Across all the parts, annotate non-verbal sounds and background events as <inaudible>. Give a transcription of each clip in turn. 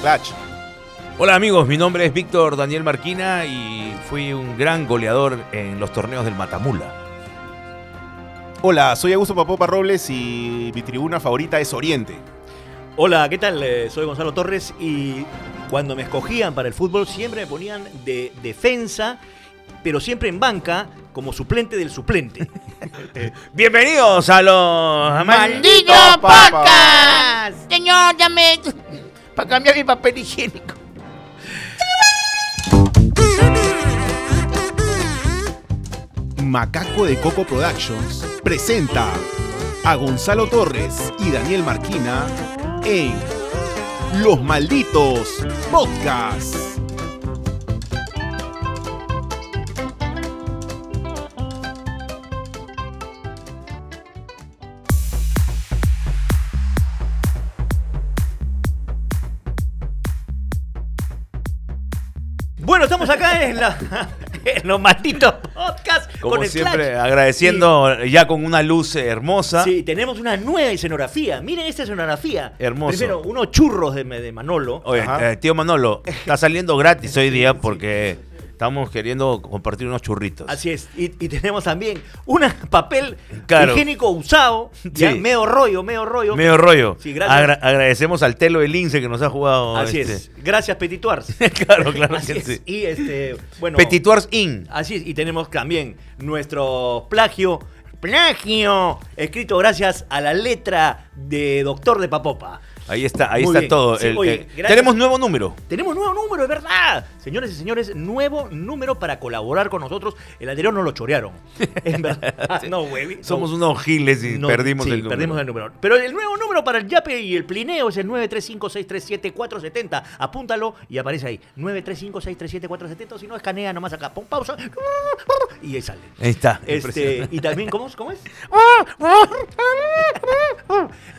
Clutch. Hola amigos, mi nombre es Víctor Daniel Marquina y fui un gran goleador en los torneos del Matamula. Hola, soy Augusto Papopa Robles y mi tribuna favorita es Oriente. Hola, ¿qué tal? Eh, Soy Gonzalo Torres y cuando me escogían para el fútbol siempre me ponían de defensa, pero siempre en banca como suplente del suplente. <laughs> Bienvenidos a los ¡Maldito podcast! Señor, llame cambiar mi papel higiénico. Macaco de Coco Productions presenta a Gonzalo Torres y Daniel Marquina en Los Malditos Podcast. <laughs> en, la, en los malditos podcasts Como con el siempre, agradeciendo ya con una luz hermosa. Sí, tenemos una nueva escenografía. Miren esta escenografía. Hermoso. Primero, unos churros de, de Manolo. Oye, eh, tío Manolo, está saliendo gratis hoy día porque estamos queriendo compartir unos churritos. Así es. Y, y tenemos también un papel Claro. higiénico usado. Ya, Sí. medio rollo, medio rollo. Medio rollo. Sí, gracias. Agra- agradecemos al Telo del Lince que nos ha jugado. Así este. es. Gracias, Petituars. <laughs> claro, claro Así que es. sí. Y este, bueno. Petituars In. Así es, y tenemos también nuestro plagio, plagio, escrito gracias a la letra de Doctor de Papopa. Ahí está, ahí Muy está bien. todo. Sí, El- oye, eh, gracias. tenemos nuevo número. Tenemos nuevo número, es verdad. Señores y señores, nuevo número para colaborar con nosotros. El anterior no lo chorearon. <laughs> En verdad. No, güey. Somos unos giles y No, perdimos sí, el número. perdimos el número. Pero el nuevo número para el Yape y el Plineo es el 935-637-470. Apúntalo y aparece ahí. 935-637-470. O si no, escanea nomás acá. Pon pausa. Y ahí sale. Ahí está. Este, impresionante. y también, ¿cómo, es? ¿cómo es? <laughs>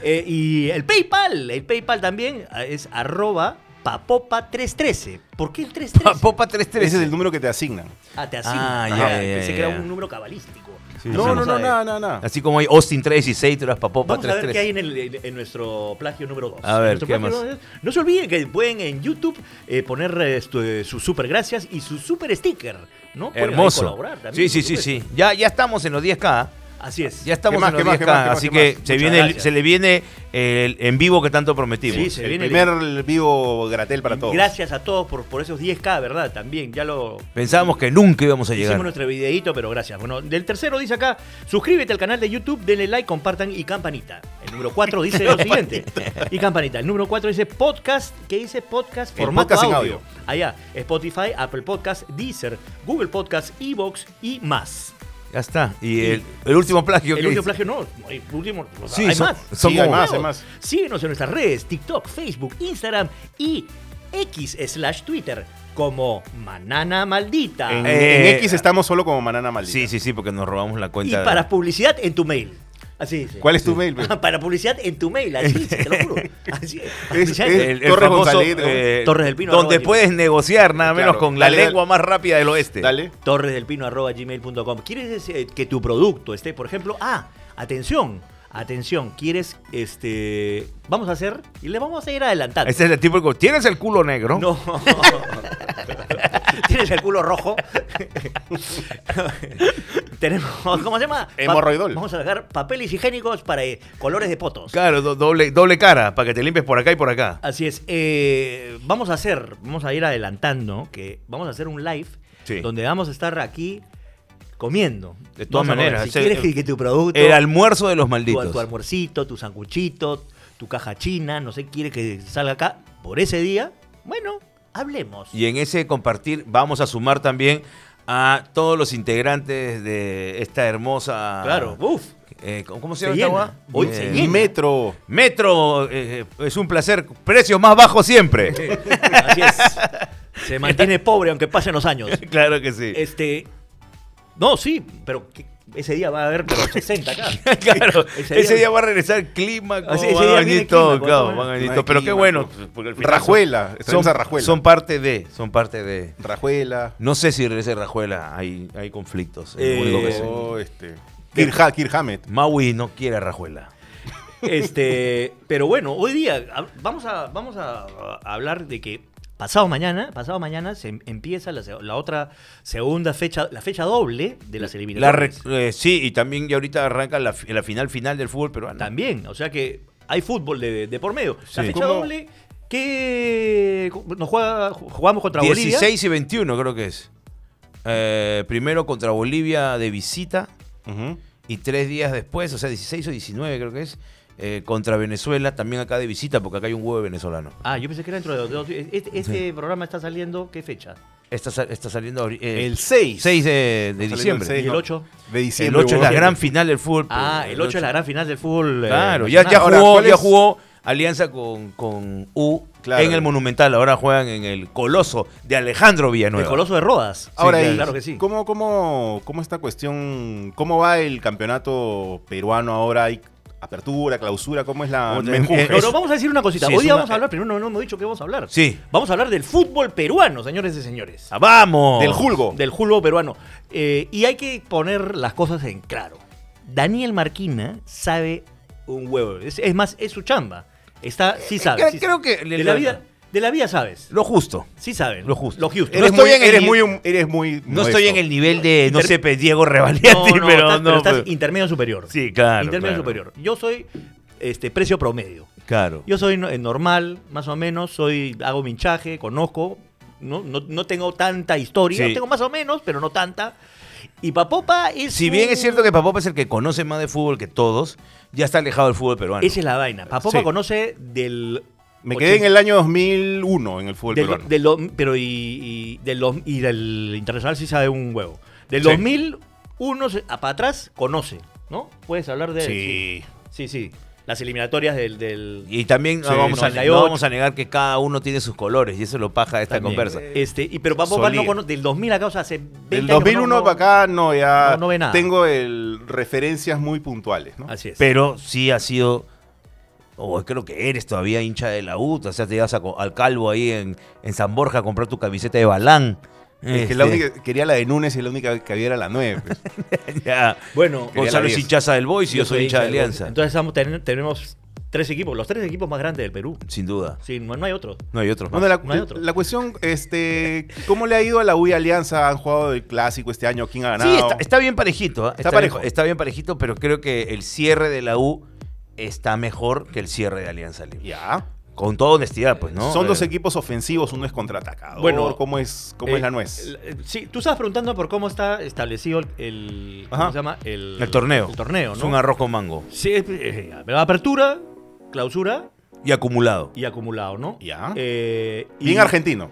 Eh, y el PayPal, el PayPal también eh, es arroba papopa313. ¿Por qué el 313? Popa 313. Ese es el número que te asignan. Ah, te asigna. Ah, ya, Ajá, ya, Pensé ya, que era un número cabalístico. Sí, No, sí, no, no, sabe. nada, nada, nada. Así como hay Austin 316, tú eras Papopa Vamos a ver qué 313. hay en, el- en- en nuestro plagio número 2. A ver, ¿qué más? No se olviden que pueden en YouTube eh, poner eh, esto, eh, sus super gracias y su super sticker. ¿no? Pueden Hermoso. colaborar también, Sí, sí, sí, sí. Ya, ya estamos en los 10K. Así es. Ya estamos ¿Qué más, en los más, 10K. qué más, qué más, así que se, viene, le viene el en vivo que tanto prometimos. Sí, se El viene primer vivo gratel para todos. Gracias a todos por, por esos 10K, ¿verdad? También, ya lo Pensábamos que nunca íbamos a llegar. hicimos nuestro videíto, pero gracias. Bueno, del tercero dice acá, suscríbete al canal de YouTube, denle like, compartan y campanita. El número 4 <laughs> dice lo siguiente. Y campanita. El número 4 dice podcast, ¿qué dice podcast? Formato podcast en audio. audio. Allá, Spotify, Apple Podcast, Deezer, Google Podcast, Evox y más. Ya está. Y Y- el, el último plagio El último plagio no, el último, o sea, Sí, hay son- más. son Sí, hay como- más, hay más. Síguenos en nuestras redes, TikTok, Facebook, Instagram y X slash Twitter como Manana Maldita. En, Eh, en X estamos solo como Manana Maldita. Sí, sí, sí, porque nos robamos la y cuenta. de- para publicidad en tu mail. Así dice. ¿Cuál es tu mail? pe? <laughs> para publicidad en tu mail, así dice, te lo juro. <laughs> Así es. Es- el Torres eh, Torres del Pino, Donde puedes negociar nada menos Claro. con la Dale, lengua más rápida del oeste. Dale. torresdelpino.gmail.com ¿Quieres eh, que tu producto esté, por ejemplo, ah, atención, atención, quieres, este, vamos a hacer, y le vamos a ir adelantando. Ese es el tipo de... ¿Tienes el culo negro? No. <laughs> <laughs> Tienes el culo rojo. <laughs> Tenemos, ¿cómo se llama? Hemorroidol. Vamos a sacar papeles higiénicos para eh, colores de potos. Claro, do- doble, doble cara, para que te limpies por acá y por acá. Así es. eh, vamos a hacer, vamos a ir adelantando que vamos a hacer un live Sí. donde vamos a estar aquí comiendo. De todas Vamos a ver, maneras, Si ese- quieres que, que tu producto, El almuerzo de los tu, malditos. tu almuercito, tu sanguchito, tu caja china, no sé, quiere que salga acá por ese día, bueno, hablemos. Y en ese compartir vamos a sumar también a todos los integrantes de esta hermosa... Claro, uff. eh, ¿Cómo se Se llama? Hoy Eh, se llena. Metro. Metro, eh, es un placer. Precios más bajos siempre. Así es. Se mantiene <laughs> pobre aunque pasen los años. claro que sí. Este. No, sí, pero ese día va a haber pero 60 acá. <laughs> claro, ese ese, día- va a regresar clima, Ah, sí, ese van a día venir viene todo, clima, claro, van a venir todo. Pero qué bueno, pues. porque final Rajuela. son, a Rajuela. son parte de, son parte de. Rajuela. No sé si regrese Rajuela, hay, hay conflictos. Eh. Oh, este. Kirk Hammett. Maui no quiere a Rajuela. <laughs> Este, pero bueno, hoy día vamos a, vamos a, a hablar de que pasado mañana, pasado mañana se em- empieza la, la otra segunda fecha, la fecha doble de las La re- eliminatorias. eh, sí, y también ya ahorita arranca la, la final final del fútbol peruano. También, o sea que hay fútbol de, de por medio. La Sí. fecha ¿Cómo? doble que nos juega, jugamos contra Bolivia. 16 y 21 creo que es. Eh, primero contra Bolivia de visita y tres días después, o sea, 16 o 19 creo que es, eh, contra Venezuela, también acá de visita, porque acá hay un huevo de venezolano. Ah, yo pensé que era dentro de dos. Este, este programa está saliendo, ¿qué fecha? Está, está saliendo eh, El 6. 6 de, el diciembre. seis, ¿Y el ¿no? 8? De El diciembre. 8 es la gran final del fútbol. Ah, pero el 8 es la gran final del fútbol. eh, Claro, ya, ya, jugó, ¿cuál ya jugó alianza con, con U Claro. en el Monumental. Ahora juegan en el Coloso de Alejandro Villanueva. El Coloso de Rodas. Ahora, Sí, claro que sí. ¿cómo, cómo, ¿cómo esta cuestión, cómo va el campeonato peruano ahora? ¿Hay apertura, clausura? ¿Cómo es la menjunje? eh, Pero es- vamos a decir una cosita. sí, Hoy día una- vamos a hablar, primero no, no hemos dicho que vamos a hablar. Sí. Vamos a hablar del fútbol peruano, señores y señores. Ah, ¡Vamos! Del Julgo. Del fútbol peruano. Eh, y hay que poner las cosas en claro. Daniel Marquina sabe un huevo. Es, es más, es su chamba. Está, sí sabe. Creo- sí creo sabe. que de la vida, de la vida sabes. Lo justo. Sí saben. Lo justo. Lo justo. Eres, No muy, estoy en el eres, muy, eres muy No estoy en el nivel de, no sé, Diego Revaliati, No, no, pero estás, no. pero estás pero- intermedio superior. Sí, claro. Intermedio claro. superior. Yo soy este precio promedio. Claro. Yo soy eh, normal, más o menos, soy hago mi hinchaje, conozco, no, no, no tengo tanta historia, Sí. tengo más o menos, pero no tanta. Y Papopa es Si bien un- es cierto que Papopa es el que conoce más de fútbol que todos, ya está alejado del fútbol peruano. Esa es la vaina. Papopa Sí. conoce del... Me quedé en el año 2001 en el fútbol del, peruano. del pero y, y del, y del internacional sí sabe un huevo. Del Sí. 2001 se- a para atrás conoce, ¿no? Puedes hablar de... Sí. Sí, sí. Las eliminatorias del... del Y también no, Sí, vamos a, 98. no vamos a negar que cada uno tiene sus colores y eso lo paja de esta también. conversa. Este, y, pero Papopa no conoce... Del 2000 acá, o sea, hace 20 Del años que 2001 no- no- para acá no, ya no- no ve nada. tengo el, referencias muy puntuales. ¿no? Así es. Pero sí ha sido, o creo que eres todavía hincha de la U, o sea, te ibas a al calvo ahí en, en San Borja a comprar tu camiseta de Balán. Es que la Este, única, quería la de Núñez y la única que había era la 9. pues. <laughs> ya. Bueno, Gonzalo es 10. hinchaza del Boys y yo, soy hincha de Alianza. Entonces ten- tenemos tres equipos, los tres equipos más grandes del Perú. Sin duda. Sí, no, no hay otros. No hay otros más. Bueno, la, no hay otro. la cuestión, este, ¿cómo le ha ido a la U y Alianza? ¿Han jugado el clásico este año? ¿Quién ha ganado? Sí, está, está bien parejito. ¿ah? Está parejo. está bien parejito, pero creo que el cierre de la U está mejor que el cierre de Alianza Lima. Ya. Con toda honestidad, pues, ¿no? Son dos Eh, equipos ofensivos, uno es contraatacador. Bueno, ¿cómo es, cómo Eh, es la nuez? el- eh, Sí, tú estabas preguntando por cómo está establecido el, el- ¿cómo Ajá. se llama? El, El torneo. El torneo, Es ¿no? un arroz con mango. Sí, es- eh, apertura, clausura Y acumulado. y acumulado, ¿no? Ya. Eh, y, Bien argentino.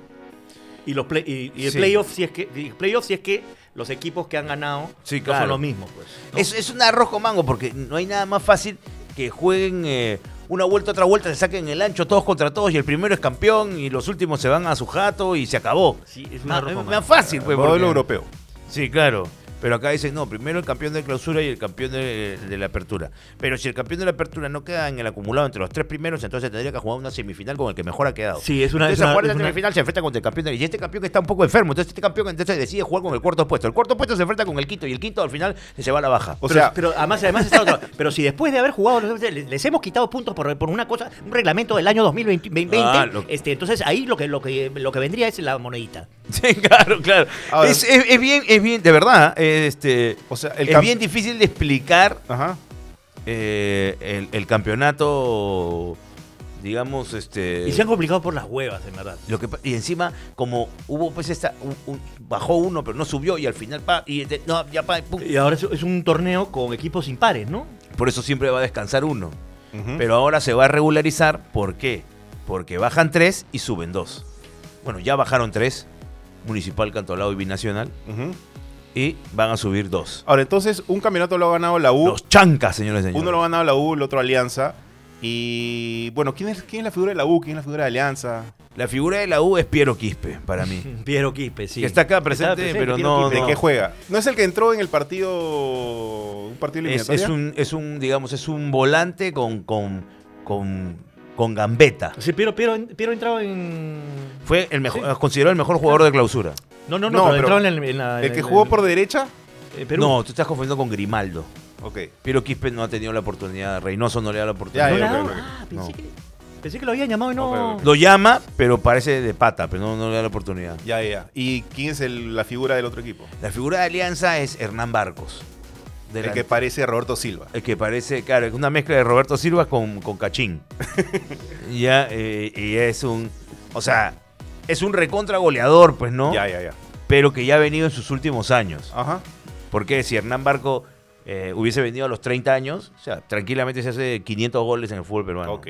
Y los play, y, y el Sí. playoff si es que playoff si es que los equipos que han ganado Sí, no claro. son los mismos, pues. ¿no? Es, es un arroz con mango porque no hay nada más fácil que jueguen eh, una vuelta, otra vuelta, se saquen el ancho todos contra todos y el primero es campeón y los últimos se van a su jato y se acabó. Sí, es un Más, fácil, pues. Modelo porque- europeo. Sí, claro. Pero acá dicen, no, primero el campeón de clausura y el campeón de, de la apertura. Pero si el campeón de la apertura no queda en el acumulado entre los tres primeros, entonces tendría que jugar una semifinal con el que mejor ha quedado. Sí, es una- Entonces, es una- es semifinal se enfrenta contra el campeón de, y este campeón que está un poco enfermo. Entonces este campeón entonces decide jugar con el cuarto puesto. El cuarto puesto se enfrenta con el quinto y el quinto al final se va a la baja. O pero, sea, pero además, además está otro- <laughs> pero si después de haber jugado, les, hemos quitado puntos por, por una cosa, un reglamento del año 2020, 20, Ah, lo- este, entonces ahí lo que, lo que lo que vendría es la monedita. <laughs> Sí, claro, claro. Ahora- es, es- es bien, es bien, de verdad, eh, este, o sea, el es bien difícil de explicar Ajá. eh, el, el campeonato, digamos, este. Y se han complicado por las huevas, en verdad. Lo que, y encima, como hubo pues esta, un- un- bajó uno, pero no subió, y al final, pa, y de- no, ya pa, pum. Y ahora es, es un torneo con equipos impares, ¿no? por eso siempre va a descansar uno. Pero ahora se va a regularizar, ¿por qué? Porque bajan tres y suben dos. Bueno, ya bajaron tres, Municipal, Cantolao y Binacional, Ujú. Y van a subir dos. Ahora, entonces, un campeonato lo ha ganado la U. Los chancas, señores y señores. Uno lo ha ganado la U, el otro Alianza. Y bueno, ¿quién es, ¿quién es la figura de la U? ¿Quién es la figura de Alianza? La figura de la U es Piero Quispe, para mí. <laughs> Piero Quispe, sí. Que está acá presente, pero no- Quispe. ¿De qué juega? ¿No es el que entró en el partido. un partido Es, es un, es un, digamos, es un volante con, con, con, con gambeta. Sí, Piero, Piero, Piero entraba en... Fue el mejor, considerado el mejor jugador de clausura. No, no, no, No, pero, pero en, el- en la... ¿El en que jugó por derecha? Perú. No, tú estás confundiendo con Grimaldo. Ok. Piero Quispe no ha tenido la oportunidad, Reynoso no le da la oportunidad. Ya, ¿No ya. Ah, pensé, No. que, pensé que lo habían llamado y no. Lo llama, pero parece de pata, pero no, no le da la oportunidad. Ya, ya. ¿Y quién es el- la figura del otro equipo? La figura de Alianza es Hernán Barcos. El que parece Roberto Silva. el que parece, claro, es una mezcla de Roberto Silva con, con Cachín. <laughs> ya, eh, y es un, o sea, es un recontra goleador, pues, ¿no? Ya, ya, ya. Pero que ya ha venido en sus últimos años. Ajá. Porque si Hernán Barco eh, hubiese venido a los 30 años, o sea, tranquilamente se hace 500 goles en el fútbol peruano. Ok.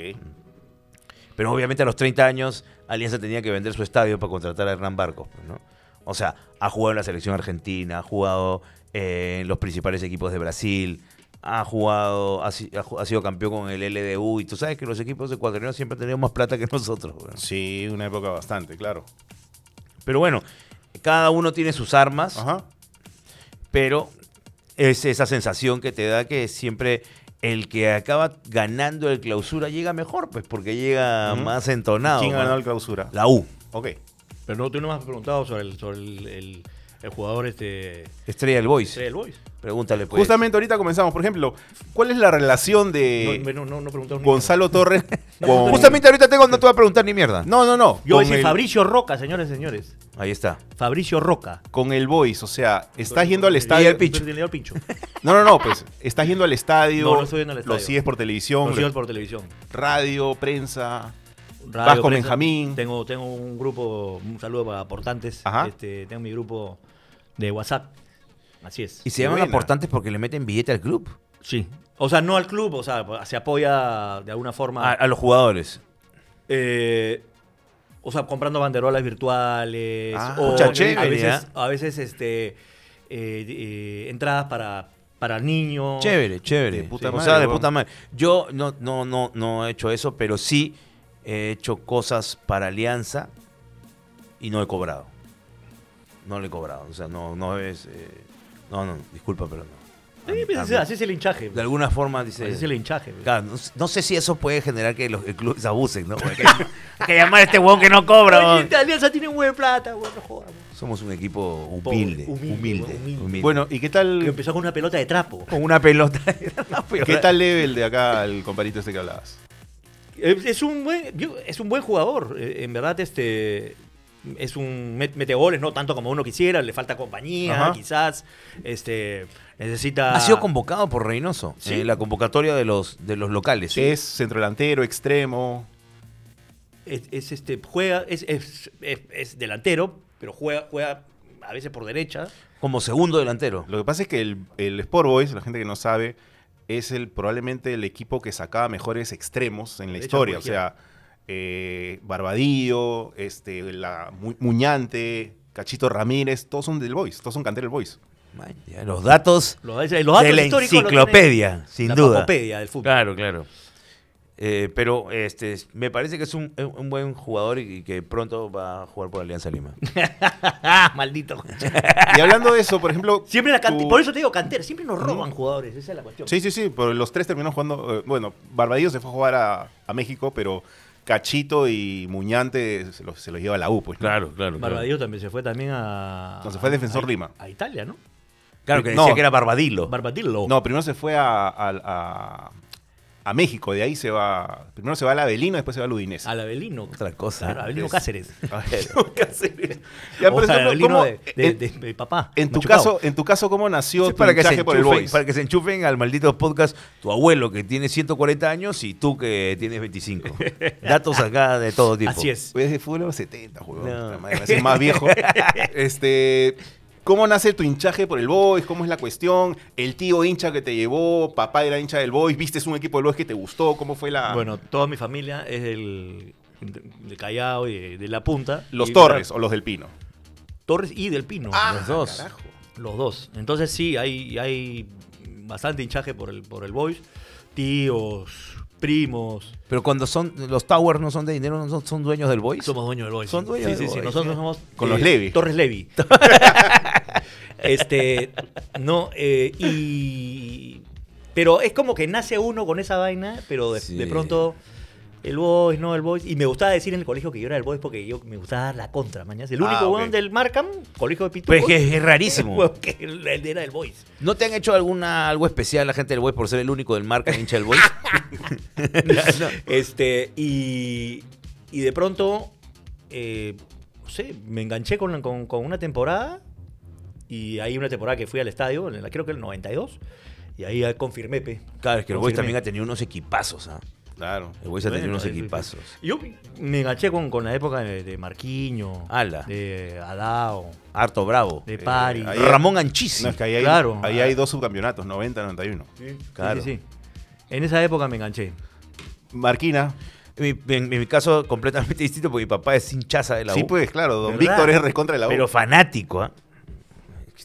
Pero obviamente a los 30 años Alianza tenía que vender su estadio para contratar a Hernán Barcos, pues, ¿no? O sea, ha jugado en la selección argentina, ha jugado eh, en los principales equipos de Brasil, ha jugado, ha, sido campeón con el LDU y tú sabes que los equipos ecuatorianos siempre han tenido más plata que nosotros. Sí, una época bastante, claro. Pero bueno, cada uno tiene sus armas, Ajá. pero es esa sensación que te da que siempre el que acaba ganando el clausura llega mejor, pues porque llega más entonado. ¿Quién ganado el clausura? La U. Ok. Pero no, tú no me has preguntado sobre el, sobre el, el- el jugador este. Estrella del Boys. Estrella del Boys. Pregúntale pues. Justamente ahorita comenzamos. Por ejemplo, ¿cuál es la relación de no, no, no, no preguntaron ni Gonzalo Torres <laughs> con... Justamente ahorita tengo, no te voy a preguntar ni mierda. No, no, no. Yo con decía el- Fabricio Roca, señores y señores. Ahí está. Fabricio Roca. Con el Boys, o sea, estás yendo al estadio... el pincho. El <laughs> pincho. No, no, no, pues, estás yendo al estadio, No, no estoy yendo al lo estadio. sigues por televisión, Lo sigo por televisión. radio, prensa... Radio, Vas con prensa. Benjamín. Tengo, tengo un grupo, un saludo para aportantes. Ajá. Este, tengo mi grupo de WhatsApp. Así es. Y se llaman buena. aportantes porque le meten billete al club. Sí. O sea, no al club, o sea, se apoya de alguna forma. A, a los jugadores. eh, o sea, comprando banderolas virtuales. Ah, o a veces, ¿ah? a veces este, eh, eh, entradas para, para niños. Chévere, chévere. De puta o madre, sea, de puta madre. Yo no, no, no, no he hecho eso, pero sí he hecho cosas para Alianza y no he cobrado. No le he cobrado. O sea, no, no es. eh, no, no, disculpa, pero no. A Sí, mí- pues, a así, mí- así es el hinchaje. de alguna forma dice. Así es el hinchaje. Claro, no, no sé si eso puede generar que los clubes abusen, ¿no? Hay <laughs> que, hay que llamar a este huevón que no cobra. Oye, huevón. Alianza tiene un buen plata, weón, no jodas. Somos un equipo Pobre, humilde, humilde, humilde, humilde. humilde. Bueno, ¿y qué Que tal, empezó con una pelota de trapo. con una pelota. qué tal level de acá el comparito este que hablabas? Es, es un buen, yo- es un buen jugador. eh, En verdad, este es un met- mete goles, no tanto como uno quisiera, le falta compañía, Ajá. quizás. Este necesita. Ha sido convocado por Reynoso Sí. en la convocatoria de los, de los locales. Es centrodelantero, extremo. es, es, este juega es, es, es- es delantero, pero juega juega a veces por derecha. Como segundo delantero. Lo que pasa es que el, el Sport Boys, la gente que no sabe, es el probablemente el equipo que sacaba mejores extremos en la historia. O sea, eh, Barbadillo, este, la Mu- Muñante, Cachito Ramírez, todos son del Boys, todos son cantera del Boys. Man, ya, Los datos Los, los datos de la enciclopedia, sin la duda. papopedia del fútbol. Claro, claro. Eh, pero este, me parece que es un, un buen jugador y, y que pronto va a jugar por Alianza Lima. <laughs> maldito. <laughs> Y hablando de eso, por ejemplo. Siempre la tu- por eso te digo cantera, siempre nos roban jugadores, esa es la cuestión. Sí, sí, sí, pero los tres terminaron jugando. eh, bueno, Barbadillo se fue a jugar a, a México, pero Cachito y Muñante se los, se los lleva a la U, pues. ¿no? Claro, claro. Barbadillo también se fue también a. No, se fue a Defensor a- Lima. A Italia, ¿no? Claro, que No. decía que era Barbadillo. Barbadillo. No, primero se fue a, a, a- a México, de ahí se va. Primero se va al Avelino, después se va al Udinese. Al Avelino. Otra cosa. Claro, Avelino Es- Cáceres. <laughs> Ya, O por sea, ejemplo, Avelino ¿cómo- de, de- de- de papá. en tu machucado. caso, en tu caso, ¿cómo nació Sí, tu para, que se hinchaje por el enchufen, Boys? para que se enchufen al maldito podcast tu abuelo que tiene 140 años y tú que tienes 25. <laughs> Datos acá de todo tipo. Así es. Es de fútbol de los 70, huevón. No. Más viejo. <laughs> este, ¿Cómo nace tu hinchaje por el Boys? ¿Cómo es la cuestión? ¿El tío hincha que te llevó? ¿Papá era hincha del Boys? ¿Viste un equipo del Boys que te gustó? ¿Cómo fue la...? Bueno, toda mi familia es del, del Callao y de, de La Punta. ¿Los Y- Torres o los del Pino? Torres y del Pino. los dos. carajo. Los dos. Entonces sí, hay, hay bastante hinchaje por el, por el Boys. Tíos, primos. Pero cuando son los Towers no son de dinero, no son, son dueños del Boys. Somos dueños del Boys. Son dueños sí, del sí, sí. Nosotros ¿eh? somos... Con los Levi. Torres Levi. <laughs> este, no, eh, y... Pero es como que nace uno con esa vaina, pero de, Sí. de pronto El Boys, no, el Boys. Y me gustaba decir en el colegio que yo era el Boys porque yo me gustaba dar la contra, mañana. El único Ah, huevón del Markham, colegio de Pitucos. Pues que es rarísimo. <laughs> que era el Boys. ¿No te han hecho alguna algo especial la gente del Boys por ser el único del marca hincha del Boys? <laughs> Este, y, y de pronto, eh, no sé, me enganché con, con- con una temporada. Y hay una temporada que fui al estadio, en la, creo que el 92. Y ahí confirmé, pe. Claro, es que el Boys también ha tenido unos equipazos. ¿ah? Claro. El Boys ha tenido Bueno, unos equipazos. Yo me enganché con, con la época de, de Marquiño, Ala. de Adao, Harto bravo. de Pari. ahí- Ramón Anchisi. No, es que ahí hay, Claro. ahí hay dos subcampeonatos, 90, 91. Sí, sí, Claro. sí, sí. En esa época me enganché. Marquina. En mi, en- en mi caso, completamente <laughs> distinto, porque mi papá es hinchaza de la Sí, U. pues, claro. Don ¿Verdad? Víctor es recontra de la U. Pero fanático, ¿ah?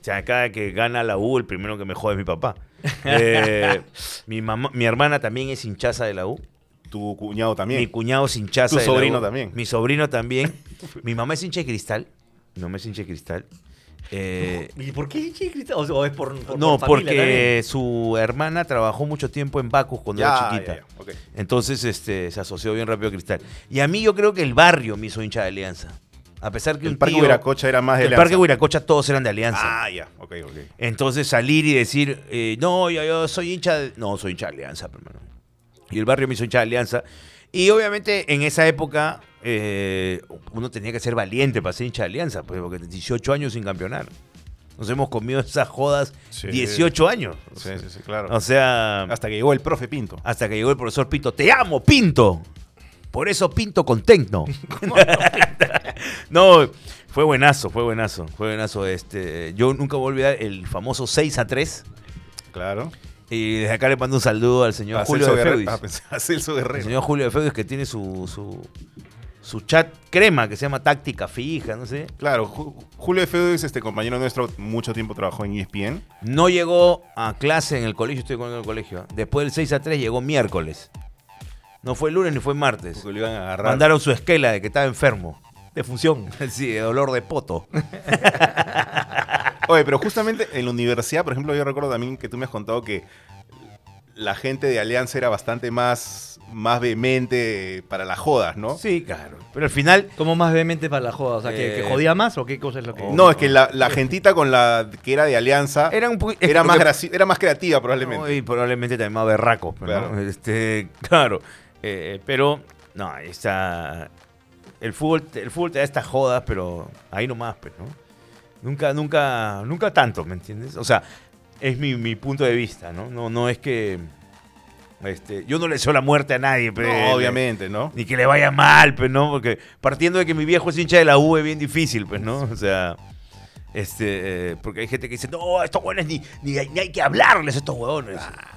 Cada que gana la U, el primero que me jode es mi papá. <laughs> Eh, mi, mamá, mi hermana también es hinchaza de la U. tu cuñado también. Mi cuñado es hinchaza Tu de la sobrino U. también. Mi sobrino también. mi mamá es hincha de cristal. Mi mamá es hincha de cristal. Eh, ¿Y por qué chiquita? ¿O, o es por, por- no, por porque su hermana trabajó mucho tiempo en Bacus cuando Ya, era chiquita. ya, ya, ok. Entonces este, se asoció bien rápido a Cristal. Y a mí yo creo que el barrio me hizo hincha de Alianza. A pesar que El un Parque tío- Huiracocha era más de El Alianza. Parque Huiracocha todos eran de Alianza. Ah, ya. Ok, ok. Entonces salir y decir, eh, no, yo, yo soy hincha de... No, soy hincha de Alianza, hermano. Y el barrio me hizo hincha de Alianza. Y obviamente en esa época eh, uno tenía que ser valiente para ser hincha de Alianza, pues, porque 18 años sin campeonar. Nos hemos comido esas jodas Sí. 18 años. Sí, sí, sí, claro. O sea, Hasta que llegó el profe Pinto. hasta que llegó el profesor Pinto. ¡Te amo, Pinto! Por eso Pinto con Tecno. <laughs> <laughs> no, fue buenazo, fue buenazo, fue buenazo. Este, yo nunca voy a olvidar el famoso 6 a 3. Claro. Y desde acá le mando un saludo al señor A Julio Celso de. Feudis. A Celso El Guerrero. señor Julio de Feudis que tiene su, su, su chat crema que se llama Táctica Fija, no sé. Claro, Ju- Julio de Feudo es este compañero nuestro, mucho tiempo trabajó en ESPN. No llegó a clase en el colegio, estoy con el colegio. ¿eh? Después del 6 a 3 llegó miércoles. No fue lunes ni fue martes. Porque lo iban a agarrar. Mandaron su esquela de que estaba enfermo. De función. <laughs> Sí, de dolor de poto. <laughs> Oye, pero justamente en la universidad, por ejemplo, yo recuerdo también que tú me has contado que la gente de Alianza era bastante más, más vehemente para las jodas, ¿no? Sí, claro. Pero al final, ¿Cómo más vehemente para la joda? O sea, ¿que, Eh, que jodía más o qué cosa es lo que.? No, es que la, la gentita con la que era de Alianza era un era, más que- era más creativa probablemente. No, y probablemente también más berraco. pues. Este, claro. Eh, pero, no, está. El fútbol, el fútbol te da estas jodas, pero ahí nomás, pues, ¿no? Nunca, nunca, nunca tanto, ¿me entiendes? O sea, es mi, mi punto de vista, ¿no? No, no es que. Este, yo no le deseo la muerte a nadie, pero. No, obviamente, ¿no? Ni que le vaya mal, pues, ¿no? Porque partiendo de que mi viejo es hincha de la U es bien difícil, pues, ¿no? O sea, este, eh, porque hay gente que dice, no, estos huevones ni, ni, hay, ni hay que hablarles a estos huevones. Ah,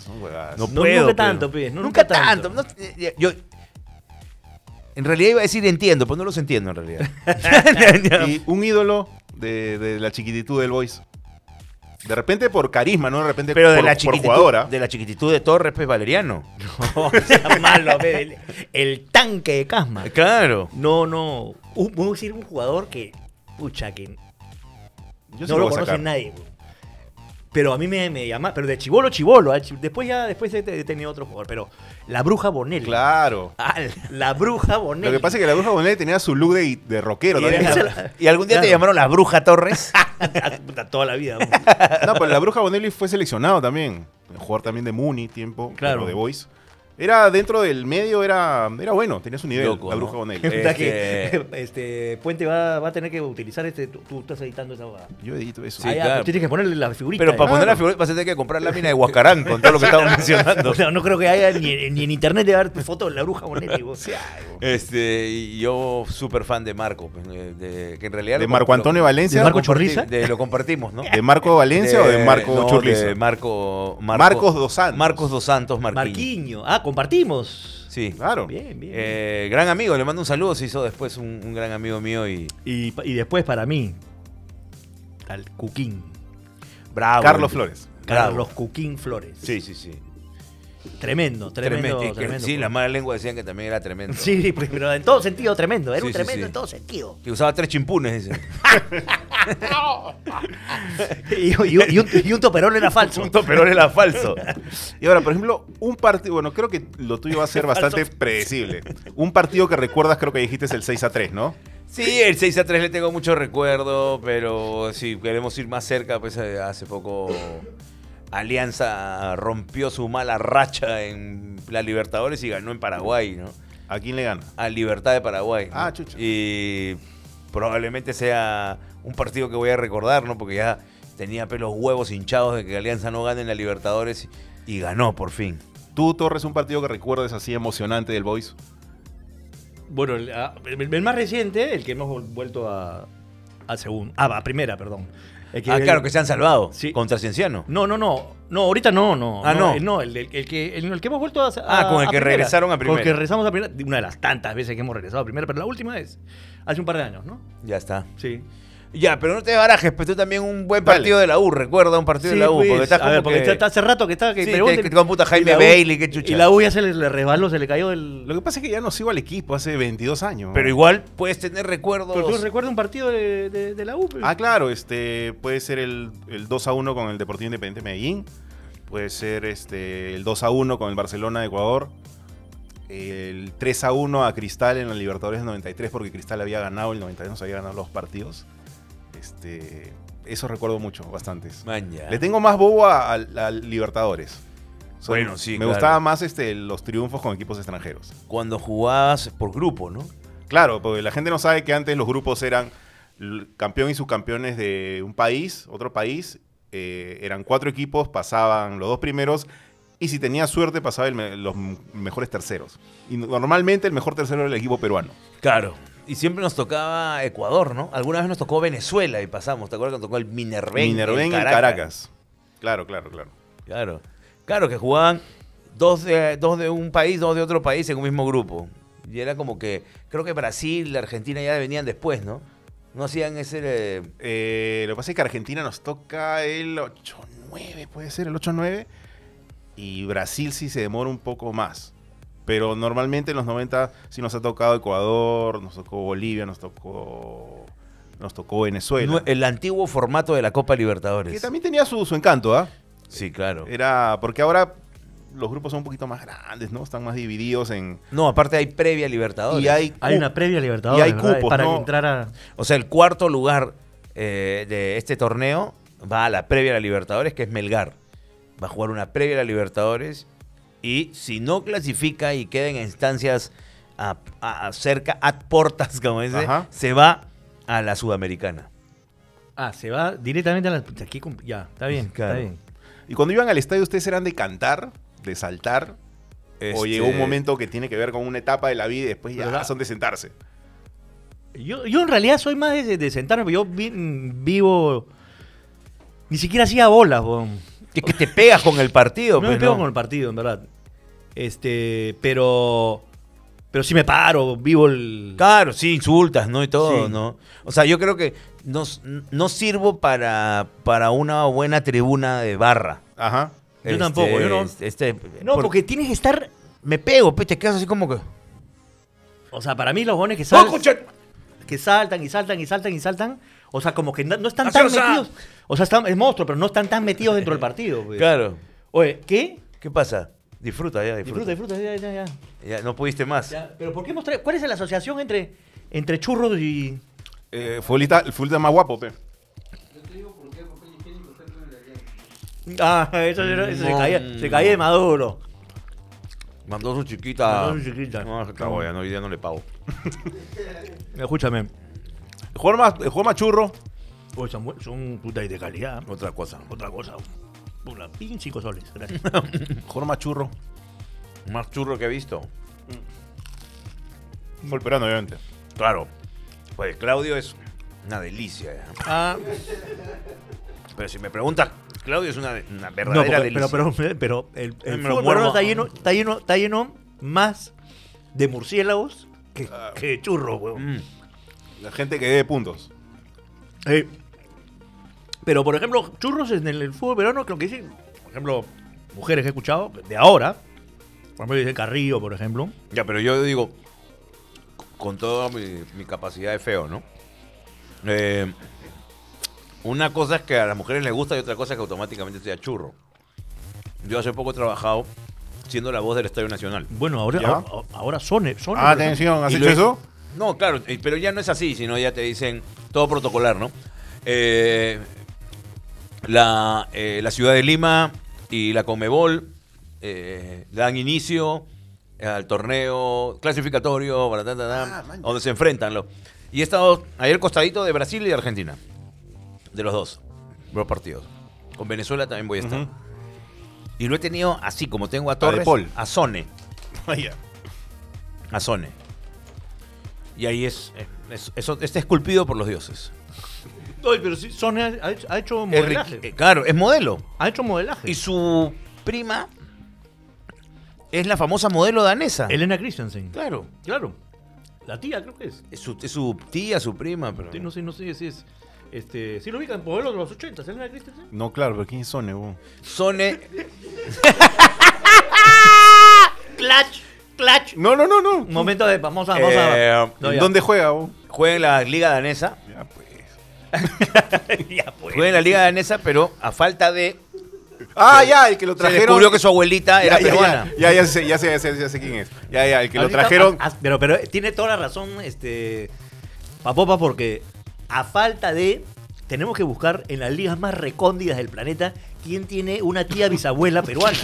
son huevadas. no, No, puedo. nunca tanto, no, nunca, nunca tanto. tanto. no, eh, yo, en realidad iba a decir entiendo, pero no los entiendo en realidad. <laughs> Y un ídolo de, de la chiquititud del Boys. De repente por carisma, ¿no? De repente pero de por, la por jugadora. de la chiquititud de Torres, pues Valeriano. <laughs> <laughs> No, sea malo, pe, el, el tanque de Casma. Claro. No, no. Un, vamos a decir un jugador que. Pucha, que Yo sí no lo voy conoce nadie. bro. Pero a mí me, me llama. Pero de chivolo, chivolo. ah, chi- Después ya después he, tenido otro jugador. Pero la bruja Bonelli. Claro. La bruja Bonelli. Lo que pasa es que la bruja Bonelli tenía su look de, de rockero ¿Y, la- y algún día te llamaron la bruja Torres. <laughs> Toda la vida. <laughs> No, pero la bruja Bonelli fue seleccionado también. Jugador también de Muni, tiempo, Claro. de Boys. Era dentro del medio, era, era bueno, tenía su nivel, Loco, la ¿no? bruja Bonelli. Puta Este- que, este, Puente va, va a tener que utilizar este. Tú, tú estás editando esa. Yo edito eso. Sí, Ah, ya, claro. tú tienes que ponerle la figurita. Pero eh. para poner la figura vas a tener que comprar lámina de Huascarán con todo lo que <laughs> estamos mencionando. O sea, no creo que haya ni, ni en internet de ver fotos de la bruja Bonelli. vos. <laughs> Este, y yo súper fan de Marco, pues, de, de- que en realidad ¿De lo- Marco lo- Antonio Valencia? ¿De Marco comparti- Churriza? de- lo compartimos, ¿no? <laughs> ¿De Marco Valencia o de Marco no, Churliza? De Marco, Marco- Marcos dos Santos. Marcos dos Santos Marquinhos. Marquiño. Ah, compartimos. Sí. Claro. Bien, bien. Eh, gran amigo, le mando un saludo, se hizo después un, un gran amigo mío y Y, y después para mí, al Cuquín. bravo. Carlos Flores. Bravo. Carlos Cuquín Flores. Sí, sí, sí. Tremendo, tremendo, Tremendo. tremendo. Sí, las malas lenguas decían que también era tremendo. Sí, <laughs> pero en todo sentido tremendo. Era Sí, un tremendo sí. en todo sentido. Que usaba tres chimpunes, dicen. <laughs> Y, y un- y un, y un toperón era falso. <laughs> Un toperón era falso. Y ahora, por ejemplo, un partido, bueno, creo que lo tuyo va a ser bastante predecible. Un partido que recuerdas, creo que dijiste es el 6 a 3, ¿no? Sí, el 6 a 3 le tengo mucho recuerdo, pero si queremos ir más cerca, pues eh, hace poco Alianza rompió su mala racha en la Libertadores y ganó en Paraguay, ¿no? ¿A quién le gana? A Libertad de Paraguay. ¿no? Ah, chucha. Y probablemente sea un partido que voy a recordar, ¿no? Porque ya tenía pelos huevos hinchados de que Alianza no gane en la Libertadores y ganó por fin. ¿Tú, Torres, un partido que recuerdes así emocionante del Boys? Bueno, el, ah, el- el más reciente, el que hemos vuelto a, a segundo. Ah, a primera, perdón. Que- ah, claro, que se han salvado Sí. contra Cienciano. No, no, no. No, ahorita no, no. Ah, no. No, el, el- el que, el, que hemos vuelto a. a- Ah, con el que primera. regresaron a Con el primera. que regresamos a primera. Una de las tantas veces que hemos regresado a primera, pero la última es hace un par de años, ¿no? Ya está. Sí. Ya, pero no te barajes, pues tú también un buen Dale. partido de la U, recuerda un partido de la U, pues, porque estás a como ver, porque que- está- está hace rato que está. Que Sí, pero que- que computa Jaime Bailey, qué chucha. Y la U ya se le, le resbaló, se le cayó el. Lo que pasa es que ya no sigo al equipo hace 22 años. Pero igual puedes tener recuerdos. Pero tú recuerdas un partido de, de- de la U. pues? Ah, claro, este puede ser el, el 2 a 1 con el Deportivo Independiente de Medellín. Puede ser este el 2 a 1 con el Barcelona de Ecuador. El 3 a 1 a Cristal en la Libertadores del 93 porque Cristal había ganado, el 92 nos había ganado los partidos. Este, eso recuerdo mucho, bastantes. Man, ya. Le tengo más bobo a, a- a Libertadores. Bueno, sí, Me claro. gustaba más este, los triunfos con equipos extranjeros. Cuando jugabas por grupo, ¿no? Claro, porque la gente no sabe que antes los grupos eran campeón y subcampeones de un país, otro país. eh, eran cuatro equipos, pasaban los dos primeros. Y si tenía suerte, pasaba el me- los mejores terceros. Y normalmente el mejor tercero era el equipo peruano. Claro. Y siempre nos tocaba Ecuador, ¿no? Alguna vez nos tocó Venezuela y pasamos. ¿Te acuerdas que nos tocó el Minerven? Minerven en y Caracas. Claro, claro, claro. Claro. Claro, que jugaban dos de, dos de un país, dos de otro país en un mismo grupo. Y era como que, creo que Brasil, Argentina ya venían después, ¿no? No hacían ese... eh, Eh, lo que pasa es que Argentina nos toca el 8-9, puede ser el 8-9. Y Brasil sí se demora un poco más. Pero normalmente en los 90 sí nos ha tocado Ecuador, nos tocó Bolivia, nos tocó, nos tocó Venezuela. el antiguo formato de la Copa Libertadores. que también tenía su, su encanto, ¿ah? Sí, claro. Era porque ahora los grupos son un poquito más grandes, ¿no? Están más divididos en... No, aparte hay previa Libertadores. Y hay, Hay una previa Libertadores. y hay ¿verdad? cupos, Para ¿no? entrar a. O sea, el cuarto lugar eh, de este torneo va a la previa a la Libertadores, que es Melgar. Va a jugar una previa a la Libertadores y si no clasifica y queda en instancias a, a- a cerca, a portas, como dice, Ajá. se va a la Sudamericana. Ah, se va directamente a la. Aquí, com- ya, está bien, Claro. está bien. Y cuando iban al estadio, ¿ustedes eran de cantar, de saltar? ¿O Este, llegó un momento que tiene que ver con una etapa de la vida y después ya ¿Verdad? son de sentarse? Yo, yo en realidad soy más de, de sentarme, pero yo vi- mm, vivo. Ni siquiera hacía bolas, weón. Es que te pegas con el partido. No me pues, pego ¿no? con el partido, en verdad. Este, pero. Pero sí me paro, vivo el. Claro, sí, insultas, ¿no? Y todo, Sí. ¿no? O sea, yo creo que no, no sirvo para, para una buena tribuna de barra. Ajá. Yo tampoco, yo no- Este, No, por- porque tienes que estar. me pego, pues te quedas así como que. O sea, para mí los bones que ¡No, saltan. concha! que saltan y saltan y saltan y saltan. O sea, como que no, no están Así, tan o sea- metidos. O sea, están, es monstruo, pero no están tan metidos dentro del partido. pues. Claro. Oye, ¿qué? ¿Qué pasa? Disfruta ya, disfruta. Disfruta, disfruta, ya, ya, ya. Ya, no pudiste más. Ya, Pero ¿por qué hemos ¿Cuál es la asociación entre, entre churros y. Eh, futbolista, el futbolista más guapo, pe. Ah, <laughs> eso, era- eso se, No. caía, se caía de maduro. Mandó su chiquita. Mandó su chiquita. No, se acabó, ya no, hoy día no le pago. Escúchame. Jugador más, el jugador más churro. Oye, son, bu- son puta y de calidad. Otra cosa. Otra cosa. Una pin, cinco soles. Gracias. <laughs> Jugador más churro. Más churro que he visto. Peruano, obviamente. Claro. Pues Claudio es una delicia. ya. ah, Pero si me preguntas, Claudio es una, una no, verdadera porque- delicia. pero, pero, pero el, el fútbol peruano está lleno, está, lleno, está lleno más de murciélagos que, que de churros, weón. Mm. La gente que debe puntos. Eh, pero, por ejemplo, churros en el, el fútbol peruano, creo que dicen, por ejemplo, mujeres que he escuchado, de ahora, Por ejemplo, dice Carrillo, por ejemplo. Ya, pero yo digo, con toda mi, mi capacidad de feo, ¿no? Eh, una cosa es que a las mujeres les gusta y otra cosa es que automáticamente sea churro. Yo hace poco he trabajado siendo la voz del Estadio Nacional. Bueno, ahora, ¿Ya? ahora, ahora Sone. Sone, Ah, atención, ¿has hecho eso? No, claro, eh, pero ya no es así, sino ya te dicen todo protocolar, ¿no? Eh, la, eh, la ciudad de Lima y la Comebol eh, dan inicio al torneo clasificatorio, ta, donde se enfrentan. los- Y he estado ahí al costadito de Brasil y de Argentina. De los dos, los partidos. Con Venezuela también voy a estar. Y lo he tenido así como tengo a Torres, Paul. a Sone. <laughs> Ah, a Sone. Y ahí es, es- eso está esculpido por los dioses. Oye, pero sí, Sone ha, ha hecho, ha hecho Es modelaje. eh, claro, es modelo. Ha hecho modelaje. Y su prima es la famosa modelo danesa. Elena Christensen. Claro. Claro. La tía, creo que es. Es su, es su tía, su prima, pero. Sí, no sé, no sé si es. Este, sí lo ubican, modelo de los 80, Elena Christensen. No, claro, pero ¿quién son, Evo? Sone. Clutch, clutch. No, no, no, no. Momento de. Vamos a. Vamos Eh, a no, ¿En ya. dónde juega, Evo? Juega en la liga danesa. Ya, pues. <laughs> ya, pues. Juega en la liga danesa, pero a falta de. Ah, ya, el que lo Se trajeron. descubrió que su abuelita era ya, ya, peruana. Ya, ya, ya sé, ya sé, ya sé, ya sé quién es. Ya, ya, el que lo Ahorita- trajeron. ah, ah, pero, pero tiene toda la razón, este. Papopa, porque a falta de. Tenemos que buscar en las ligas más recóndidas del planeta quién tiene una tía bisabuela peruana.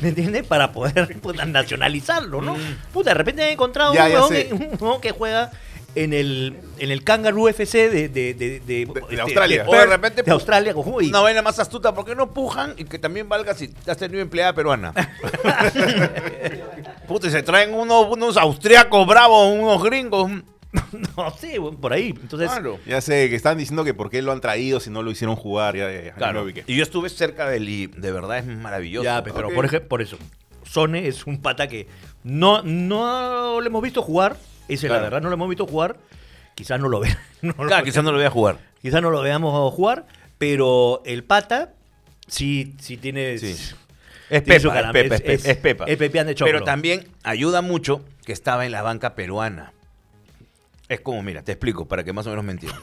¿Me entiendes? Para poder puta, nacionalizarlo, ¿no? Puta, de repente he encontrado Ya, un, huevón que, un huevón que juega en el, en el Kangaroo FC de, de, de, de- este, Australia. O de repente, de Australia, Una vaina más astuta, ¿por qué no pujan y que también valga si has tenido empleada peruana? <laughs> Puta, y se traen unos, unos austriacos bravos, unos gringos. <laughs> no sé, huevón, por ahí. Entonces, Claro. Ya sé, que están diciendo que por qué lo han traído si no lo hicieron jugar. Ya, Claro. Y yo estuve cerca del y de verdad es maravilloso. Ya, pe- pero por, ej- por eso, Sone es un pata que no, no le hemos visto jugar. Esa es la verdad, no lo hemos visto jugar. Quizás no lo vean. <laughs> no lo- Claro, quizás no lo voy a jugar. quizás no lo veamos jugar, pero el pata sí, sí tiene. Sí. Es Pepa, es Pepa, es es- Pepa, es- Pepa. es de choclo. Pero también ayuda mucho que estaba en la banca peruana. Es como, mira, te explico para que más o menos me entiendas.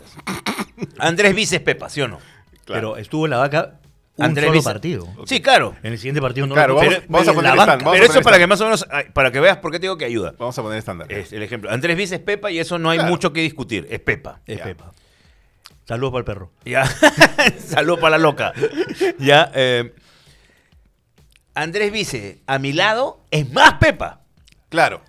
Andrés Vices Pepa, ¿sí o no? Pero estuvo en la vaca un Andrés solo Vices- partido. Sí, claro. En el siguiente partido no Claro, lo vamos- pero- vamos a poner la banca. Pero eso poner para que más o menos, ay, para que veas por qué te digo que ayuda. Vamos a poner estándar. Es el ejemplo. Andrés Vices Pepa y eso no hay Claro. mucho que discutir. Es Pepa. Es Ya. Pepa. Saludos para el perro. Ya. <laughs> Salud para la loca. Ya. eh, Andrés Vice, a mi lado, es más Pepa. Claro.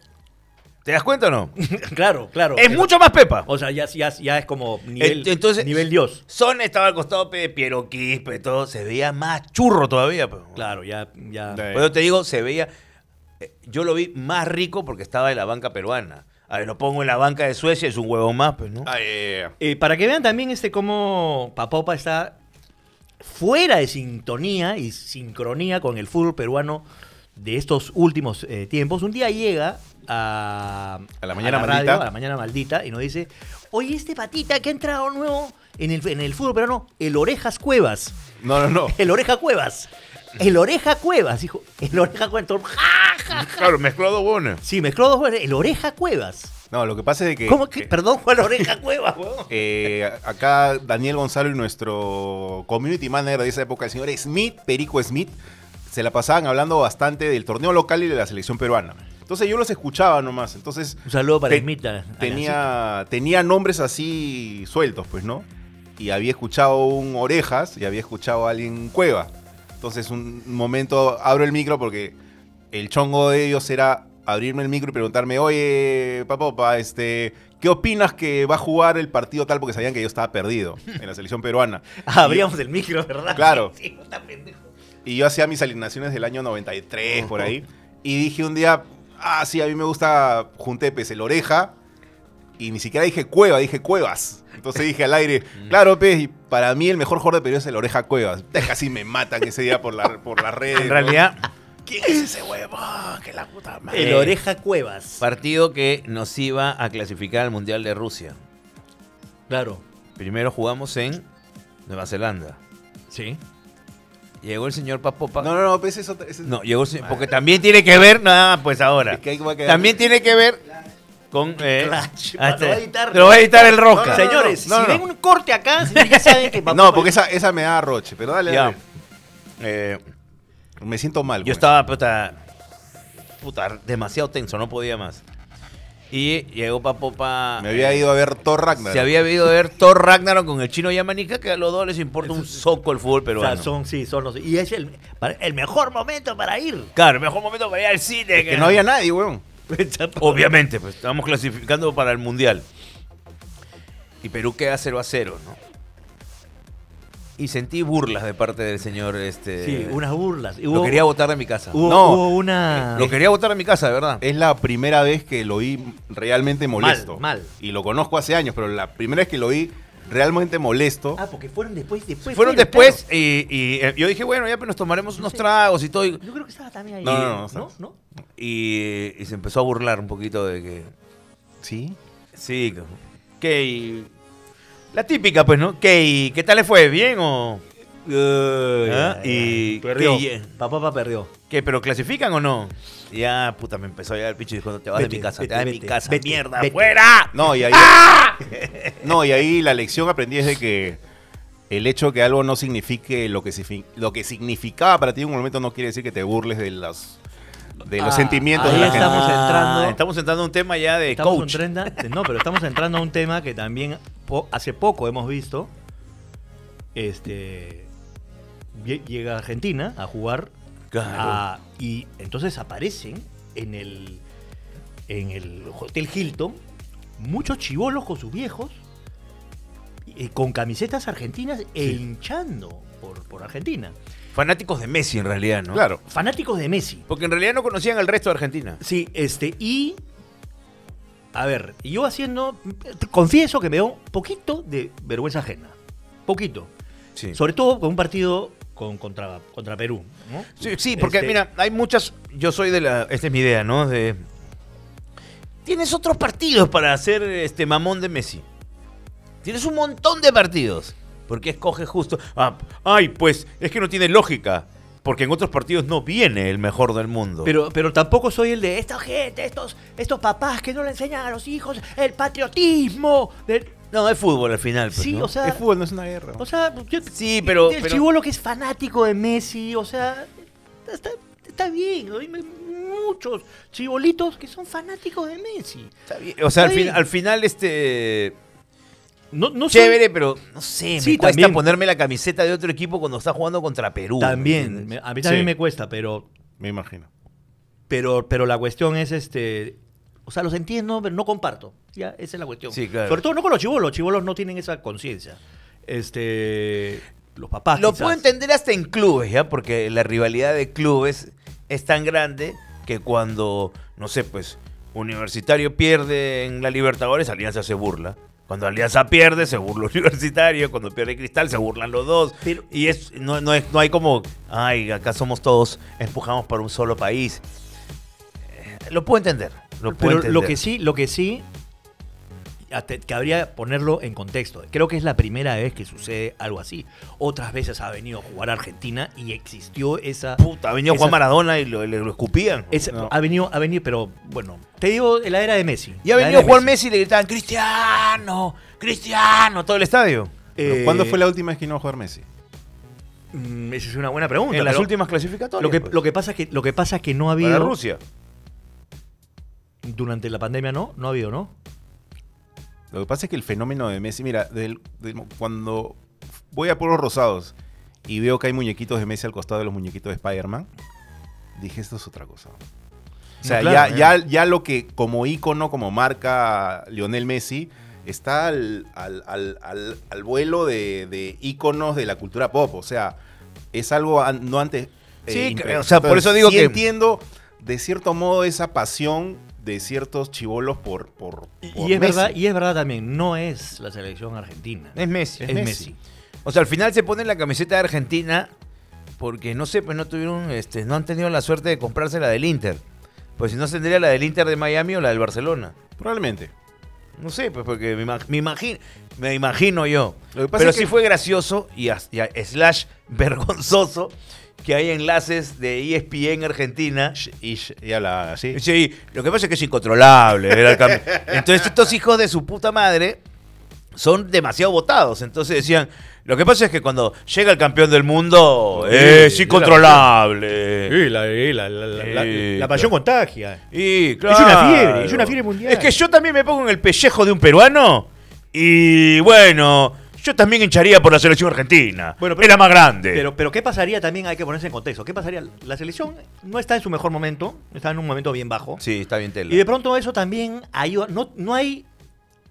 ¿Te das cuenta o no? <laughs> claro, claro. Es mucho más Pepa. O sea, ya, ya, ya es como nivel, Ent- Entonces, nivel Dios. Son estaba al costado pe, de Piero Quispe y todo. Se veía más churro todavía. pe. Claro, ya. ya. Eso te digo, se veía. eh, Yo lo vi más rico porque estaba en la banca peruana. A ver, lo pongo en la banca de Suecia, es un huevo más, pues, ¿no? Ah. Eh, para que vean también este cómo Papopa está fuera de sintonía y sincronía con el fútbol peruano de estos últimos eh, tiempos. Un día llega a, A la mañana radio, maldita. a la mañana maldita y nos dice, oye, este patita que ha entrado nuevo en el, en el fútbol peruano, el Orejas Cuevas. No, no, no. <laughs> El Oreja Cuevas. El Oreja Cuevas, dijo. El Oreja Cuevas. Todo, ¡ja, ja, ja! Claro, mezcló dos huevones. Sí, mezcló dos veces. El Oreja Cuevas. No, lo que pasa es de que. ¿Cómo que? eh, Perdón, el Oreja Cuevas, <laughs> weón. eh, acá Daniel Gonzalo y nuestro community manager de esa época, el señor Smith, Perico Smith, se la pasaban hablando bastante del torneo local y de la selección peruana. Entonces yo los escuchaba nomás. Entonces Un saludo para Te- tenía, tenía nombres así sueltos, pues, ¿no? Y había escuchado un Orejas y había escuchado a alguien Cueva. Entonces, un momento abro el micro porque el chongo de ellos era abrirme el micro y preguntarme, oye, papopa, este, ¿qué opinas que va a jugar el partido tal? Porque sabían que yo estaba perdido en la selección peruana. <laughs> Ah, abríamos el micro, ¿verdad? Claro. <laughs> Sí, está pendejo. Y yo hacía mis alineaciones del año 93, por ahí. Y dije un día, ah, sí, a mí me gusta Juntepes, el oreja. Y ni siquiera dije cueva, dije cuevas. Entonces dije al aire, <laughs> claro, pez, y para mí el mejor jugador de Perú es el oreja cuevas. Casi me matan ese día por, la, por las redes. En ¿no? realidad, ¿quién es ese huevón? Que la puta madre. El Oreja Cuevas. partido que nos iba a clasificar al Mundial de Rusia. Claro. Primero jugamos en Nueva Zelanda. Sí. Llegó el señor Papopa. No, no, no, pues eso. ese- No, llegó el señor- porque también tiene que ver, nada, pues ahora. Es que ahí va a quedar- También tiene que ver con. eh, Clash, <laughs> ah, lo va a editar. Te lo va a editar el Rosca. No, no, no, Señores, no, si no. ven un corte acá, <laughs> ya saben que No, porque esa, esa me da roche, pero dale, Ya. dale. Eh, Me siento mal. yo estaba, puta, puta, demasiado tenso, no podía más. Y llegó eso. Me había ido a ver Thor Ragnarok. Se había ido a ver Thor Ragnarok con el chino Yamanica, que a los dos les importa un soco el fútbol O peruano. sea, son, sí, son los. Y es el, para- el mejor momento para ir. Claro, el mejor momento para ir al cine. Que no había nadie, weón. <laughs> Obviamente, pues estamos clasificando para el Mundial. Y Perú queda 0 a 0, ¿no? Y sentí burlas de parte del señor este. Sí, unas burlas. Lo quería votar de mi casa. Hubo, No. hubo una. Lo quería votar de mi casa, de verdad. Es la primera vez que lo vi realmente molesto. mal. Y lo conozco hace años, pero la primera vez que lo vi realmente molesto. Ah, porque fueron después. después Fueron después claro. y, y, eh, yo dije, bueno, ya pues nos tomaremos unos tragos y todo. Y, Yo creo que estaba también ahí. No, no. ¿No? y- y se empezó a burlar un poquito de que. Sí. Sí, que. La típica, pues, ¿no? ¿Qué, y ¿Qué tal le fue? ¿Bien o.? ¿Ah? Y- Perdió. que- Papá perdió. ¿Qué? ¿Pero clasifican o no? Ya, puta, me empezó a llegar el picho y dijo, te vas de mi casa, vete, te vas de mi casa, mierda, fuera. No, y ahí. <laughs> No, y ahí la lección aprendí es de que el hecho que algo no signifique lo que, lo que significaba para ti en un momento no quiere decir que te burles de los, de los Ah, sentimientos de la gente. estamos entrando- Estamos entrando a un tema ya de coach. entrando- no, pero estamos entrando a un tema que también po- hace poco hemos visto. Este. lle- Llega a Argentina a jugar. Claro. a- y entonces aparecen en el. En el Hotel Hilton. Muchos chivolos con sus viejos. eh, con camisetas argentinas e hinchando por, por Argentina. Fanáticos de Messi en realidad, ¿no? Claro. Fanáticos de Messi. Porque en realidad no conocían al resto de Argentina. Sí, este, y. A ver, yo haciendo. Confieso que me da un poquito de vergüenza ajena. Poquito. Sí. Sobre todo con un partido con, contra, contra Perú. ¿no? Sí, sí, porque Este, mira, hay muchas. Yo soy de la. Esta es mi idea, ¿no? De. Tienes otros partidos para hacer este mamón de Messi. Tienes un montón de partidos. ¿Por qué escoges justo? Ah, ay, pues es que no tiene lógica. Porque en otros partidos no viene el mejor del mundo. Pero, pero tampoco soy el de esta gente, estos, estos papás que no le enseñan a los hijos el patriotismo. de- no, es fútbol al final. pues, sí, ¿no? o sea. Es fútbol, no es una guerra. O sea, yo- Sí, pero- El pero- chivolo que es fanático de Messi, o sea. Está, está bien. Hay muchos chivolitos que son fanáticos de Messi. Está bien. O sea, al, fin- al final, este. No, no soy- Chévere, pero no sé, Sí, me cuesta también. ponerme la camiseta de otro equipo cuando está jugando contra Perú. ¿me También, a mí también Sí. me cuesta, pero, Me imagino. pero, pero la cuestión es este. O sea, los entiendo, pero no comparto. Ya, esa es la cuestión. Sí, claro. Sobre todo no con los chivolos. Los chivolos no tienen esa conciencia. Este. Los papás. Lo quizás. puedo entender hasta en clubes, ¿ya? Porque la rivalidad de clubes es tan grande que cuando, no sé, pues, Universitario pierde en la Libertadores, Alianza se burla. Cuando Alianza pierde, se burla <laughs> Universitario. Cuando pierde Cristal, se burlan los dos. Pero- y es no, no, es, no hay como, ay, acá somos todos, empujamos para un solo país. Eh, Lo puedo entender. Lo puedo Pero entender. lo que sí, lo que sí. Hasta- que habría ponerlo en contexto. Creo que es la primera vez que sucede algo así. Otras veces ha venido a jugar a Argentina y existió esa. Puta, ha venido esa- Juan Maradona y lo, le- lo escupían. esa- No. Ha venido, ha venido, pero bueno, te digo en la era de Messi. Y ha venido Juan Messi y le gritaban, Cristiano, Cristiano, todo el estadio. Pero Eh, ¿Cuándo fue la última vez que no a jugar Messi? Mm, Esa es una buena pregunta. En las pero últimas clasificatorias. Lo que, pues. lo, que pasa es que, lo que pasa es que no ha Para habido. Rusia. Durante la pandemia no, no ha habido, ¿no? Lo que pasa es que el fenómeno de Messi, mira, del- del- cuando voy a Pueblos Rosados y veo que hay muñequitos de Messi al costado de los muñequitos de Spider-Man, dije, esto es otra cosa. O sea, No, claro, ya, ya, ya lo que como ícono, como marca Lionel Messi, está al, al- al- al- vuelo de, de íconos de la cultura pop. O sea, es algo an- no antes... Sí, impre- o sea, por eso digo sí que- entiendo, de cierto modo, esa pasión de ciertos chivolos por, por, Y, por y es Messi. verdad, y es verdad también, no es la selección argentina. Es Messi. es Messi. Messi. O sea, al final se pone la camiseta de Argentina porque, no sé, pues no tuvieron, este, no han tenido la suerte de comprarse la del Inter. Pues si no tendría la del Inter de Miami o la del Barcelona. Probablemente. No sé, pues porque me, imag- me imagino, me imagino yo. Lo que pasa Pero es sí que- fue gracioso y, as- y a- slash <laughs> vergonzoso que hay enlaces de ESPN Argentina. Y sh- ya la, sí. Lo que pasa es que es incontrolable. era el cambio. <laughs> Entonces estos hijos de su puta madre son demasiado votados. Entonces decían, lo que pasa es que cuando llega el campeón del mundo Sí, es incontrolable. Sí, la, la, la, la- la- Sí, la pasión claro. contagia. Y, Es una fiebre, es una fiebre mundial. Es que yo también me pongo en el pellejo de un peruano y bueno, yo también hincharía por la selección argentina. Bueno, pero- es la más grande. Pero, pero ¿qué pasaría también? Hay que ponerse en contexto. ¿Qué pasaría? La selección no está en su mejor momento, está en un momento bien bajo. sí, está bien tela. Y de pronto eso también ayuda. No, no hay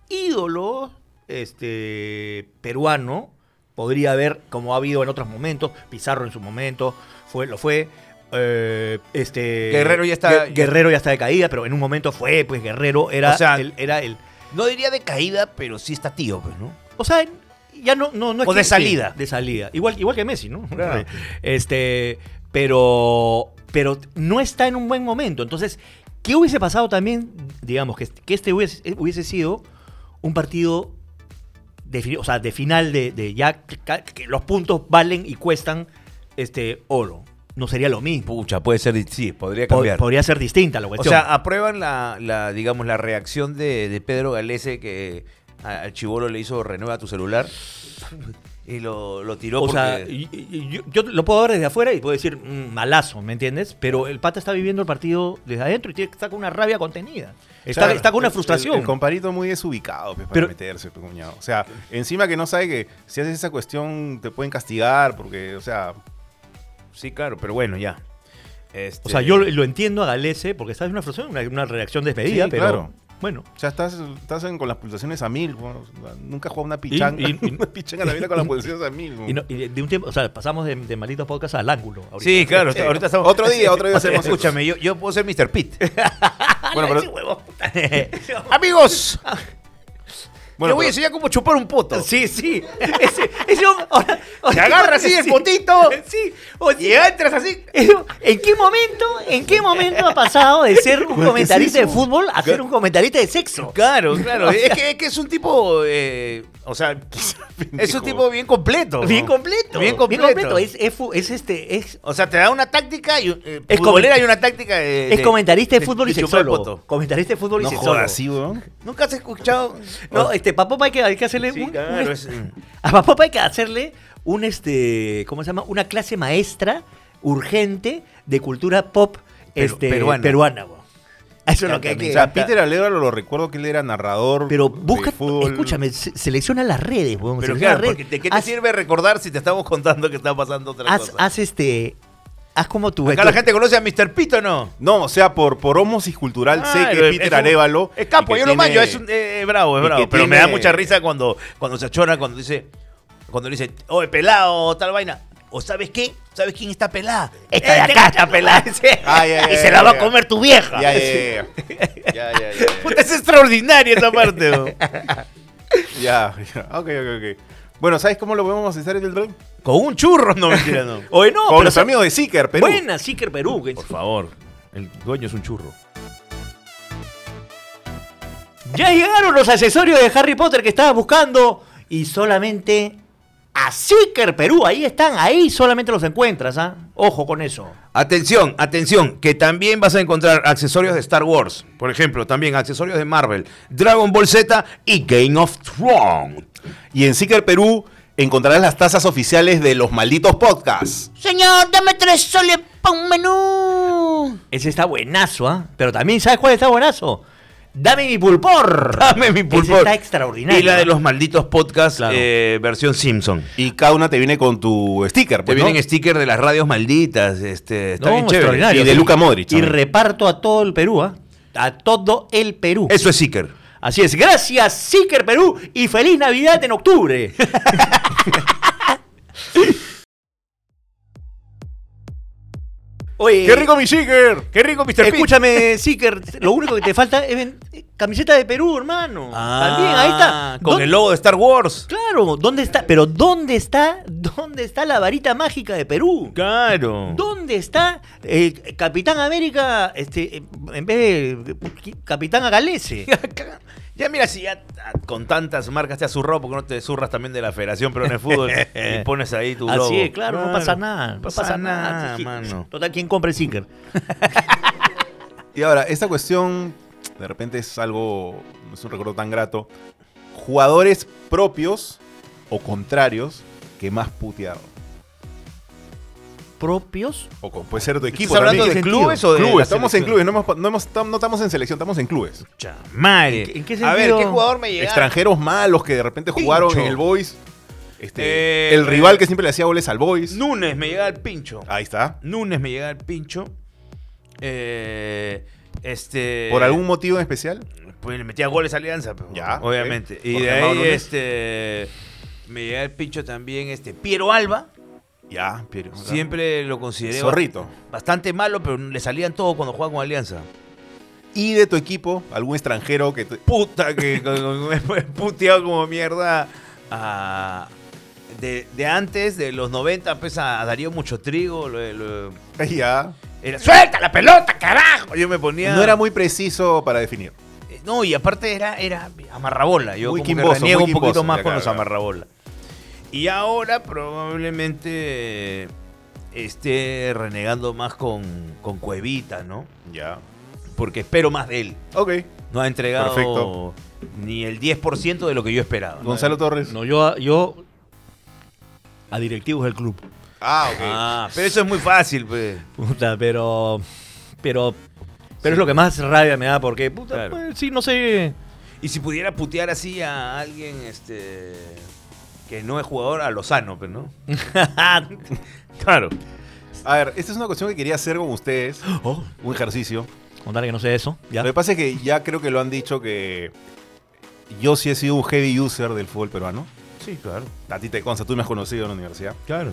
ídolo este, peruano. Podría haber, como ha habido en otros momentos, Pizarro en su momento, fue, lo fue. eh, este Guerrero ya está- Gue- Guerrero ya está de caída, pero en un momento fue, pues Guerrero era, O sea, el, era el. No diría de caída, pero sí está tío, pues, ¿no? O sea, ya no, no, no es O de que- salida. de salida. Igual, igual que Messi, ¿no? Claro. Este, pero, pero no está en un buen momento. Entonces, ¿qué hubiese pasado también? Digamos, que, que este hubiese, hubiese sido un partido de, o sea, de final de, de ya que, los puntos valen y cuestan este oro. No sería lo mismo. Pucha, puede ser, sí, podría Po- cambiar. podría ser distinta la o cuestión. sea, aprueban la, la, digamos, la reacción de, de Pedro Galese que al chivolo le hizo renueva tu celular y lo, lo tiró O porque... sea, yo, yo lo puedo ver desde afuera y puedo decir "Mm, malazo, ¿me entiendes? Pero el pata está viviendo el partido desde adentro y tiene, está con una rabia contenida. Está, Claro, está con una frustración. El, el comparito muy desubicado pues, para Pero- meterse, pues, cuñado. O sea, encima que no sabe que si haces esa cuestión te pueden castigar, porque, o sea, Sí, claro, pero bueno, ya. Este, o sea, yo lo, lo entiendo a Galese porque está en una frustración, una, una reacción desmedida, Sí, pero claro. Bueno. o sea, estás, estás en- con las pulsaciones a mil. bueno, nunca he jugado una pichanga, y- y- <laughs> una pichanga en la vida con las pulsaciones a mil. Y, no- y de, un tiempo, o sea, pasamos de, de malditos podcast al ángulo. ahorita. Sí, claro, ahorita estamos... Otro día, otro día hacemos. Escúchame, yo, yo puedo ser Mr. Pitt. <laughs> <laughs> Bueno, pero. Amigos, bueno, te voy a pero- enseñar cómo chupar un poto. Sí, sí. Ese, ese hombre- ahora- Se agarra así el Sí. potito. <laughs> Sí. O Y entras así. ¿En qué momento, en qué momento ha pasado de ser un <laughs> comentarista de fútbol a ser un comentarista de sexo? Claro, claro. <laughs> es, que, es que es un tipo. eh, o sea, es un tipo bien completo. Bien completo. Bien completo. Es, es fu- es este, es, O sea, te da una táctica y, eh, Es futbolera y una táctica de, es de- comentarista de, fútbol y sexólogo. poto. Comentarista de fútbol y no sexólogo. jodas, sí. ¿Nunca has escuchado? No, este, Hay que, hay que hacerle Sí, un, claro, un- es- a Papopa hay que hacerle un este, ¿cómo se llama? Una clase maestra urgente de cultura pop Pero- este, peruana. peruana. bo. Eso es lo que hay que O sea. Peter Alévalo lo recuerdo que él era narrador Pero de busca, fútbol. escúchame, se- selecciona las redes, Pero claro, las redes. ¿de qué te haz, sirve recordar si te estamos contando que está pasando otra haz, cosa? haz este, haz como tu Acá la gente conoce a Mr. Pito, ¿no? No, o sea, por, por homosis cultural sé Claro, que es- Peter es un- Arévalo... Es capo, yo lo mayo, es un, eh, bravo, es y bravo. Pero me da tiene- mucha risa cuando, cuando se achora, cuando dice, cuando le dice, oye, pelado, tal vaina. ¿O sabes qué? ¿Sabes quién está pelada? Esta de acá está pelada. Ah, ya, ya, y ya, se la ya, va a ya. comer tu vieja. Ya, ya, ya, ya. Ya, ya, ya, ya. <laughs> Puta, es extraordinaria esa parte. ¿no? <laughs> Ya, ya. Ok, ok, ok. Bueno, ¿sabes cómo lo podemos hacer en el drone? Con un churro, no mentira, no. <laughs> Oye, no, Con pero los amigos de Seeker, Perú. Buena, Seeker Perú. Por favor, el dueño es un churro. Ya llegaron los accesorios de Harry Potter que estabas buscando y solamente a Seeker Perú. Ahí están, ahí solamente los encuentras, ¿ah? Ojo con eso. Atención, atención, que también vas a encontrar accesorios de Star Wars. Por ejemplo, también accesorios de Marvel, Dragon Ball Z y Game of Thrones. Y en Seeker Perú encontrarás las tazas oficiales de los malditos podcasts. Señor, dame tres soles para un menú. Ese está buenazo, ¿ah? Pero también, ¿sabes cuál está buenazo? Dame mi pulpor. <laughs> Dame mi Ese pulpor. está extraordinario. Y la de los malditos podcasts, Claro. eh, versión Simpson. Y cada una te viene con tu sticker, Te pues, ¿no? vienen stickers de las radios malditas. Este, está No, bien chévere. extraordinario. Y de Luka Modric Y también. reparto a todo el Perú, ¿ah? A todo el Perú. Eso es sticker. Así es. Gracias, Seeker Perú. Y feliz Navidad en octubre. <laughs> Oye, ¡Qué rico mi Seeker! ¡Qué rico, Mr. Pete! Escúchame, Seeker, lo único que te falta es ven- camiseta de Perú, hermano. También, ahí está. Ah, Con ¿Dó- el logo de Star Wars. Claro, ¿dónde está? Pero ¿dónde está? ¿Dónde está la varita mágica de Perú? Claro. ¿Dónde está eh, Capitán América este, en vez de Capitán Agalese? <laughs> Ya mira, si ya ah, con tantas marcas te has zurrado, ¿por qué no te zurras también de la Federación Peruana de Fútbol <laughs> y pones ahí tu logo? Así es, claro, no pasa nada. No pasa pasa nada, mano. Total, ¿quién compra el Sinker? <laughs> Y ahora, esta cuestión de repente es algo, no es un recuerdo tan grato. Jugadores propios o contrarios que más putearon. ¿Propios? O puede ser tu equipo ¿Estás hablando de ¿Qué sentido? clubes o de clubes, estamos en clubes, no, hemos- no, hemos- no estamos en selección, estamos en clubes. Madre. ¿En qué- en qué A ver, sentido? ¿qué jugador me llega? Extranjeros malos que de repente jugaron Pincho. en el Boys. Este, Eh, el rival que siempre le hacía goles al Boys. Núñez me llega al pincho. Ahí está. Núñez me llega al pincho. Eh, este. ¿Por algún motivo en especial? Pues le metía goles a Alianza, Ya, obviamente. Y Jorge de ahí, Núñez. este. Me llega al pincho también este. Piero Alba. Ya, Piero. Siempre lo consideré Zorrito. bastante malo, pero le salían todo cuando jugaba con Alianza. Y de tu equipo, algún extranjero que... te- Puta que <laughs> me he puteado como mierda a- de, de antes, de los 90, pues a Darío Mucho Trigo. lo- lo- Ya. era, ¡Suelta la pelota, carajo! Yo me ponía. No era muy preciso para definir. Eh, No, y aparte era, era amarrabola. Yo Muy como que quimboso, reniego muy un poquito quimboso, más ya, con claro, los claro. amarrabola. Y ahora probablemente esté renegando más con, con Cuevita, ¿no? Ya. Porque espero más de él. Ok. No ha entregado Perfecto. ni el 10% de lo que yo esperaba. Gonzalo Torres. No, yo, a- yo a directivos del club. Ah, ok. Ah, pero eso es muy fácil, pues. Puta, pero. Pero. Pero es lo que más rabia me da porque, puta, Claro. pues, sí, no sé. Y si pudiera putear así a alguien este que no es jugador, a Lozano, pues, ¿no? <laughs> claro. A ver, esta es una cuestión que quería hacer con ustedes. Oh, Un ejercicio. contarle que no sé eso. ¿ya? Lo que pasa es que ya creo que lo han dicho que yo sí he sido un heavy user del fútbol peruano. Sí, claro. A ti te consta, tú me has conocido en la universidad. Claro.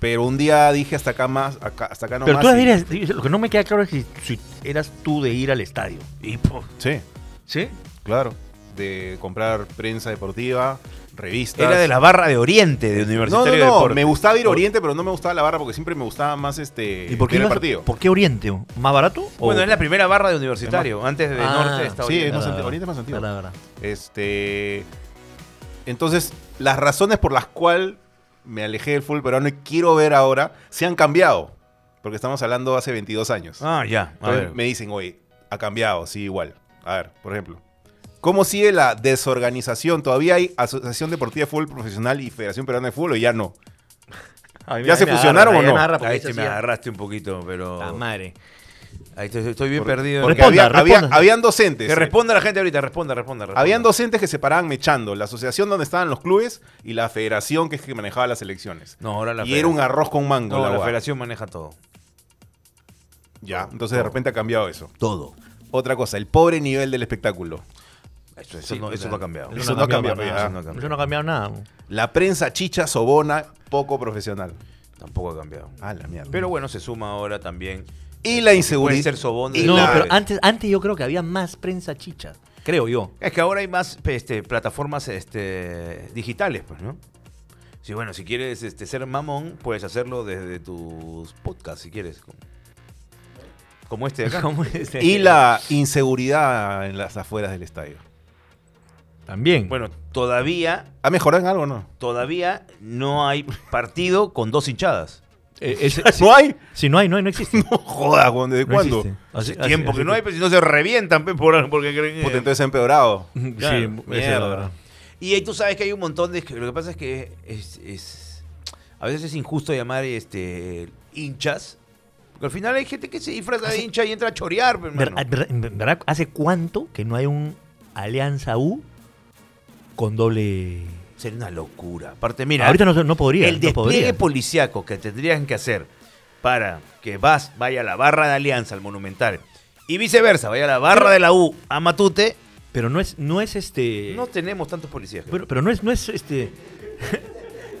Pero un día dije hasta acá más, acá, hasta acá no pero más. tú y- eres, lo que no me queda claro es si, si eras tú de ir al estadio. Y po- Sí, ¿Sí? claro. De comprar prensa deportiva, revistas. era de la barra de Oriente de No, Universitario no, de no. Deportes. Me gustaba ir a Oriente, pero no me gustaba la barra porque siempre me gustaba más este. ¿Y por qué, ibas- partido. ¿Por qué Oriente? ¿Más barato? o- Bueno, es la primera barra de Universitario. Antes de Ah, Norte está sí, Oriente. es más Verdad, antiguo, Oriente es más antiguo. verdad, verdad. Este. Entonces, las razones por las cuales me alejé del fútbol peruano y quiero ver ahora se han cambiado. Porque estamos hablando hace 22 años. Ah, ya. A Entonces, ver. me dicen, oye, ha cambiado, sí, igual. A ver, por ejemplo. ¿Cómo sigue la desorganización? ¿Todavía hay Asociación Deportiva de Fútbol Profesional y Federación Peruana de Fútbol o ya no? ¿Ya se fusionaron agarra, o no? me agarra Ahí me ya- agarraste un poquito, pero. La madre. Ahí estoy, estoy bien Por- perdido. Porque Responda, había, había- responda. habían docentes. Que responda la gente ahorita, responda, responda. responda. Habían docentes que se paraban mechando. La asociación donde estaban los clubes y la federación que es que manejaba las elecciones. No, ahora la y era un arroz con mango. No, la federación maneja todo. Ya, entonces de repente ha cambiado eso. Todo. Otra cosa, el pobre nivel del espectáculo. Eso, eso Sí, no, pues, eso no ha cambiado. Eso no ha cambiado, nada. Eso no ha cambiado. Eso no ha cambiado nada. La prensa chicha, sobona, poco profesional. Tampoco ha cambiado. Ah, la mierda. Pero bueno, se suma ahora también. y la Puede inseguridad. ser sobón de y No, la- pero antes, antes yo creo que había más prensa chicha. Creo yo. Es que ahora hay más este, plataformas este, digitales, pues, ¿no? Sí, bueno, si quieres este, ser mamón, puedes hacerlo desde tus podcasts, si quieres. Como, este de acá. <laughs> ¿Cómo es? y la inseguridad en las afueras del estadio. También. Bueno, todavía, ¿Ha mejorado en algo o no? todavía no hay partido con dos hinchadas. Eh, ese- <laughs> ¿No hay? si no hay, no hay, no existe. <laughs> No jodas, weón, ¿desde No cuándo? existe. Hace Así- tiempo así- que no hay, pues si no se revientan pues, por, porque creen que- entonces ha empeorado. <laughs> Sí, Claro, esa es la verdad. Y ahí tú sabes que hay un montón de... Lo que pasa es que es, es- a veces es injusto llamar este hinchas. Porque al final hay gente que se disfraza de hincha y entra a chorear, Ver- hermano. ver- ver- ¿Verdad? ¿Hace cuánto que no hay un Alianza U con doble... Sería una locura. Aparte, mira, Ahorita no, no podría. el no despliegue podría. policiaco que tendrían que hacer para que vas, vaya a la barra de Alianza, al Monumental, y viceversa, vaya a la barra de la U, a Matute, Pero no es, no es este... no tenemos tantos policías. Pero, pero no es, no es este. <laughs>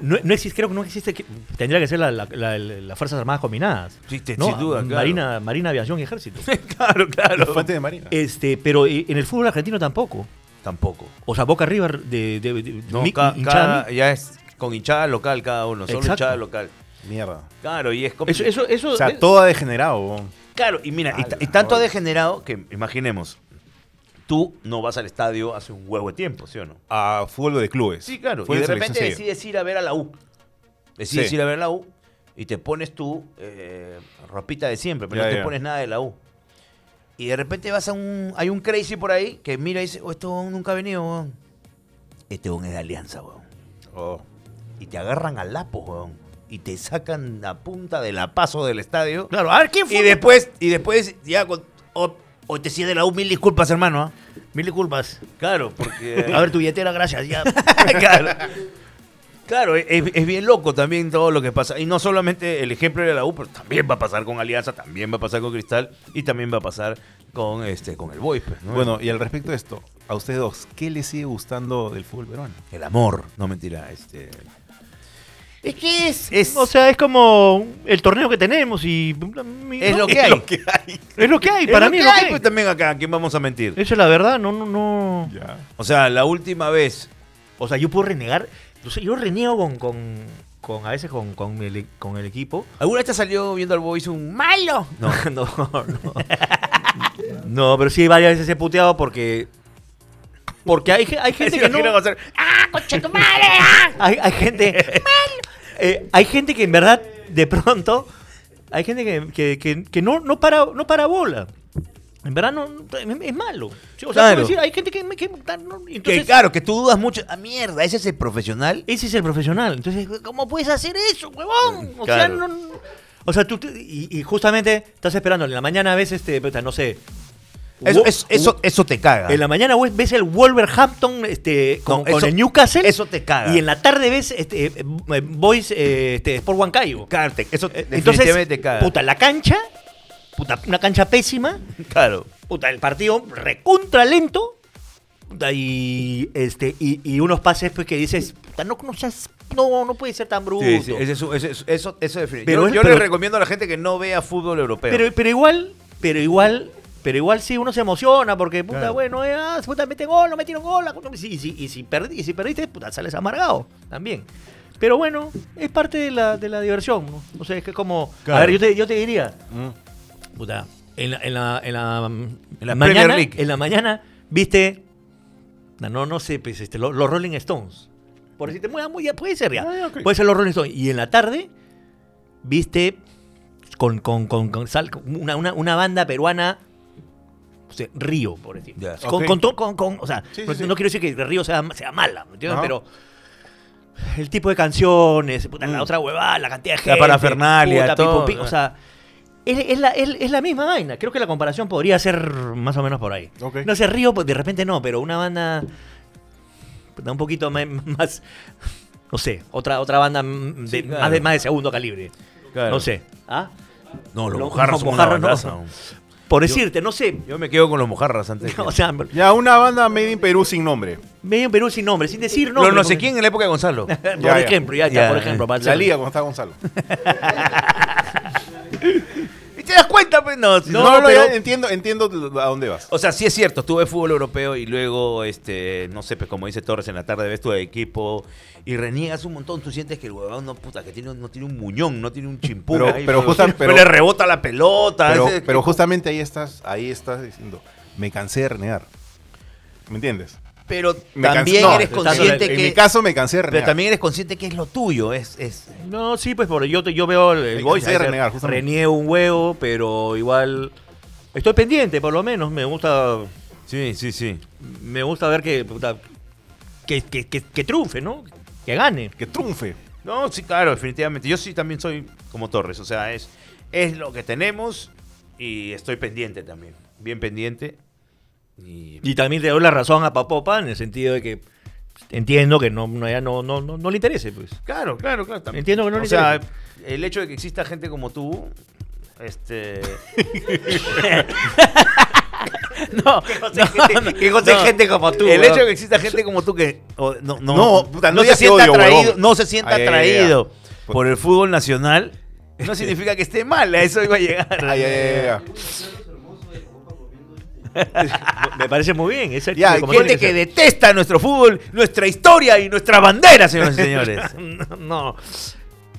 no, no- existe, creo que no existe. que- tendría que ser la- la- la- las Fuerzas Armadas Combinadas. Sí, te- ¿no? sin duda, claro. Marina, Marina, Aviación y Ejército. <laughs> claro, claro. Fuente de Marina. este, pero eh, en el fútbol argentino tampoco. Tampoco. O sea, Boca River de, de, de- No, mi- ca- hinchada cada- ya es con hinchada local cada uno, solo Exacto. hinchada local. Mierda. Claro, y es como... Eso, eso, eso, O sea, eh, todo ha degenerado. Claro, y mira, y, tanto ha degenerado que, imaginemos, tú no vas al estadio hace un huevo de tiempo, ¿sí o no? A fútbol de clubes. Sí, claro. Y de repente decides ir a ver a la U. Decides Sí. ir a ver a la U y te pones tú eh, ropita de siempre, pero Ya, no te ya. pones nada de la U. Y de repente vas a un. Hay un crazy por ahí que mira y dice: Oh, esto nunca ha venido, weón. Este weón es de Alianza, weón. Oh. Y te agarran al lapo, weón. Y te sacan la punta de la paso del estadio. Claro, a ver, ¿quién fue? Y después, y después ya con. O, o te sigue de la U, mil disculpas, hermano. ¿ah? Mil disculpas. Claro, porque. <laughs> A ver, tu billetera, gracias. Ya. <laughs> claro. Claro, es, es bien loco también todo lo que pasa. Y no solamente el ejemplo de la U, pero también va a pasar con Alianza, también va a pasar con Cristal y también va a pasar con este con el Boys. pues, ¿no? Bueno, y al respecto de esto, a ustedes dos, ¿qué les sigue gustando del fútbol peruano? el amor, no mentira, este. Es que es, Es- O sea, es como el torneo que tenemos y. Es ¿no? lo que hay. Es lo que hay, Es para lo mí que es lo que hay. pues también acá, ¿a quién vamos a mentir? Eso es la verdad, no, no, no. Ya. O sea, la última vez. O sea, yo puedo renegar. Yo, sé, yo reniego con, con, con- a veces con, con, el, con el equipo. ¿Alguna vez te salió viendo al Boys un Malo. No, <laughs> no, no. No, pero sí, varias veces he puteado porque. Porque hay, hay gente <laughs> que no. ¡Ah, concha tu madre! ¡Ah! Hay, hay gente. <laughs> eh, hay gente que en verdad, de pronto. Hay gente que, que, que- que no, no, para, no para bola. En verdad no, es, es malo. Sí, O sea, Claro. puedo decir, hay gente que. que- no, Que entonces, claro, que tú dudas mucho. Ah, mierda, ese es el profesional. Ese es el profesional. Entonces, ¿cómo puedes hacer eso, huevón? O sea, Claro. no, no- o sea, tú te- y, y justamente estás esperando en la mañana ves este, puta, no sé. Eso, Wo- eso, eso, eso te caga. En la mañana ves el Wolverhampton este, con, No, con eso- el Newcastle. eso te caga. Y en la tarde ves este, eh, eh, Boys eh, este, Sport Huancayo. Claro, te- eso definitivamente te caga. puta, la cancha, puta, una cancha pésima, claro. puta, el partido recontra lento, puta, y, este, y, y unos pases pues, que dices, puta, no, no, seas- no, no puede ser tan bruto. Sí, sí, ese es ese es- eso, eso define- Pero yo es- yo pero- le recomiendo a la gente que no vea fútbol europeo. Pero, pero igual, pero igual, pero igual sí uno se emociona porque, puta, Claro. bueno, ya, puta, mete gol, no metieron gol. Y, si- y si, y, si perdi- y si perdiste, puta, sales amargado también. Pero bueno, es parte de la, de la diversión, ¿no? O sea, es que como... A ver, yo te, yo te diría, Mm. Puta, en la, en la, en la, En la mañana, League. En la mañana, viste, no, no, sé, pues, este, lo- los, Rolling Stones. Por decirte, muy, muy, puede ser ya. Ah, ok. Puede ser los Rolling Stones. Y en la tarde, viste con, con, con, con sal- una, una, una banda peruana, o sea, Río, por decir. Ya. Con, Ok. con, to- con, con- o sea, Sí, sí, no, sí. no quiero decir que Río sea, sea mala, ¿me entiendes? Ajá. Pero el tipo de canciones, puta, la Mm. otra huevada, la cantidad de La gente. parafernalia, puta, todo. pipo, pi- o sea, es, es la, es- es la misma vaina. Creo que la comparación podría ser más o menos por ahí. No sé, Río, pues de repente no, pero una banda un poquito más, no sé, otra, otra banda de, Sí, claro. más, de, más de segundo calibre. Claro. No sé. ¿Ah? No, los Lo- mojarras los son una mojarras no. Por decirte, no sé. Yo me quedo con los mojarras antes. <laughs> que- O sea, Ya, una banda made in Perú sin nombre. medio en Perú sin nombre, sin decir Los nombre. no sé quién en la época de Gonzalo. <laughs> por Ya, ya. ejemplo, ya está, Ya. por ejemplo. para La ser- liga cuando está Gonzalo. <laughs> ¿Y te das cuenta? Pues no. si No, no- pero- ya entiendo, entiendo a dónde vas. O sea, sí es cierto, tuve fútbol europeo y luego, este, no sé, pues como dice Torres, en la tarde ves tu equipo y reniegas un montón. Tú sientes que el huevón no, puta, que tiene, no tiene un muñón, no tiene un chimpún. Pero- ahí, pero justa- pero pero- <laughs> le rebota la pelota. Pero, ese- pero justamente ahí estás, ahí estás diciendo, me cansé de renegar. ¿Me entiendes? Pero Me también no, eres consciente en que... mi caso me cansé de pero renegar. también eres consciente que es lo tuyo, es... es No, sí, pues por yo, te- yo veo el, cansé de renegar, justamente. reniego un huevo, pero igual estoy pendiente, por lo menos. Me gusta sí, sí, sí. me gusta ver que, que, que, que, que triunfe, ¿no? Que gane. Que triunfe. No, sí, claro, definitivamente. Yo sí también soy como Torres, o sea, es, es lo que tenemos y estoy pendiente también, bien pendiente. Y, Y también le doy la razón a Papopa en el sentido de que entiendo que no, no, no, no, no, no le interese, pues. claro, claro, claro. También. Entiendo que no o le sea, interesa. el hecho de que exista gente como tú, este... <laughs> No, que no. gente como tú. el weón. hecho de que exista gente como tú que o, no, no, puta, se sienta odio, atraído, no se sienta Ay, ay, ay, ay. atraído por el fútbol nacional, no significa que esté mal, a eso iba a llegar. <laughs> Me parece muy bien. Es el Ya, tipo de Gente que detesta nuestro fútbol, nuestra historia y nuestra bandera, señores y señores. <laughs> No.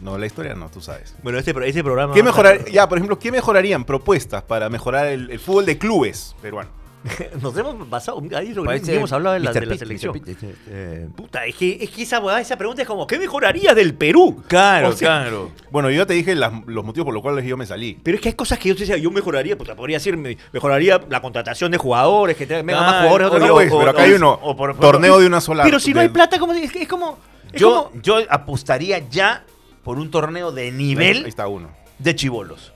No, la historia no, tú sabes. Bueno, este, este programa. ¿Qué mejorar? Ya, por ejemplo, ¿qué mejorarían propuestas para mejorar el, el fútbol de clubes peruano? <laughs> Nos hemos basado. Ahí lo- Parece hemos hablado de la, de selección. Pitt, eh, Puta, es que, es que esa, pregunta es como: ¿qué mejoraría del Perú? Claro, O sea, claro. Bueno, yo ya te dije las- los motivos por los cuales yo me salí. Pero es que hay cosas que yo decía, yo mejoraría, puta, podría decir, me- mejoraría la contratación de jugadores, que tengan vengan más Claro, jugadores. o otro No, equipo. pues, o- pero acá o- hay uno. por- torneo de una sola. Pero si no hay plata, ¿cómo se- es, es como. es Yo, como- yo apostaría ya por un torneo de Ahí nivel está uno. de chivolos.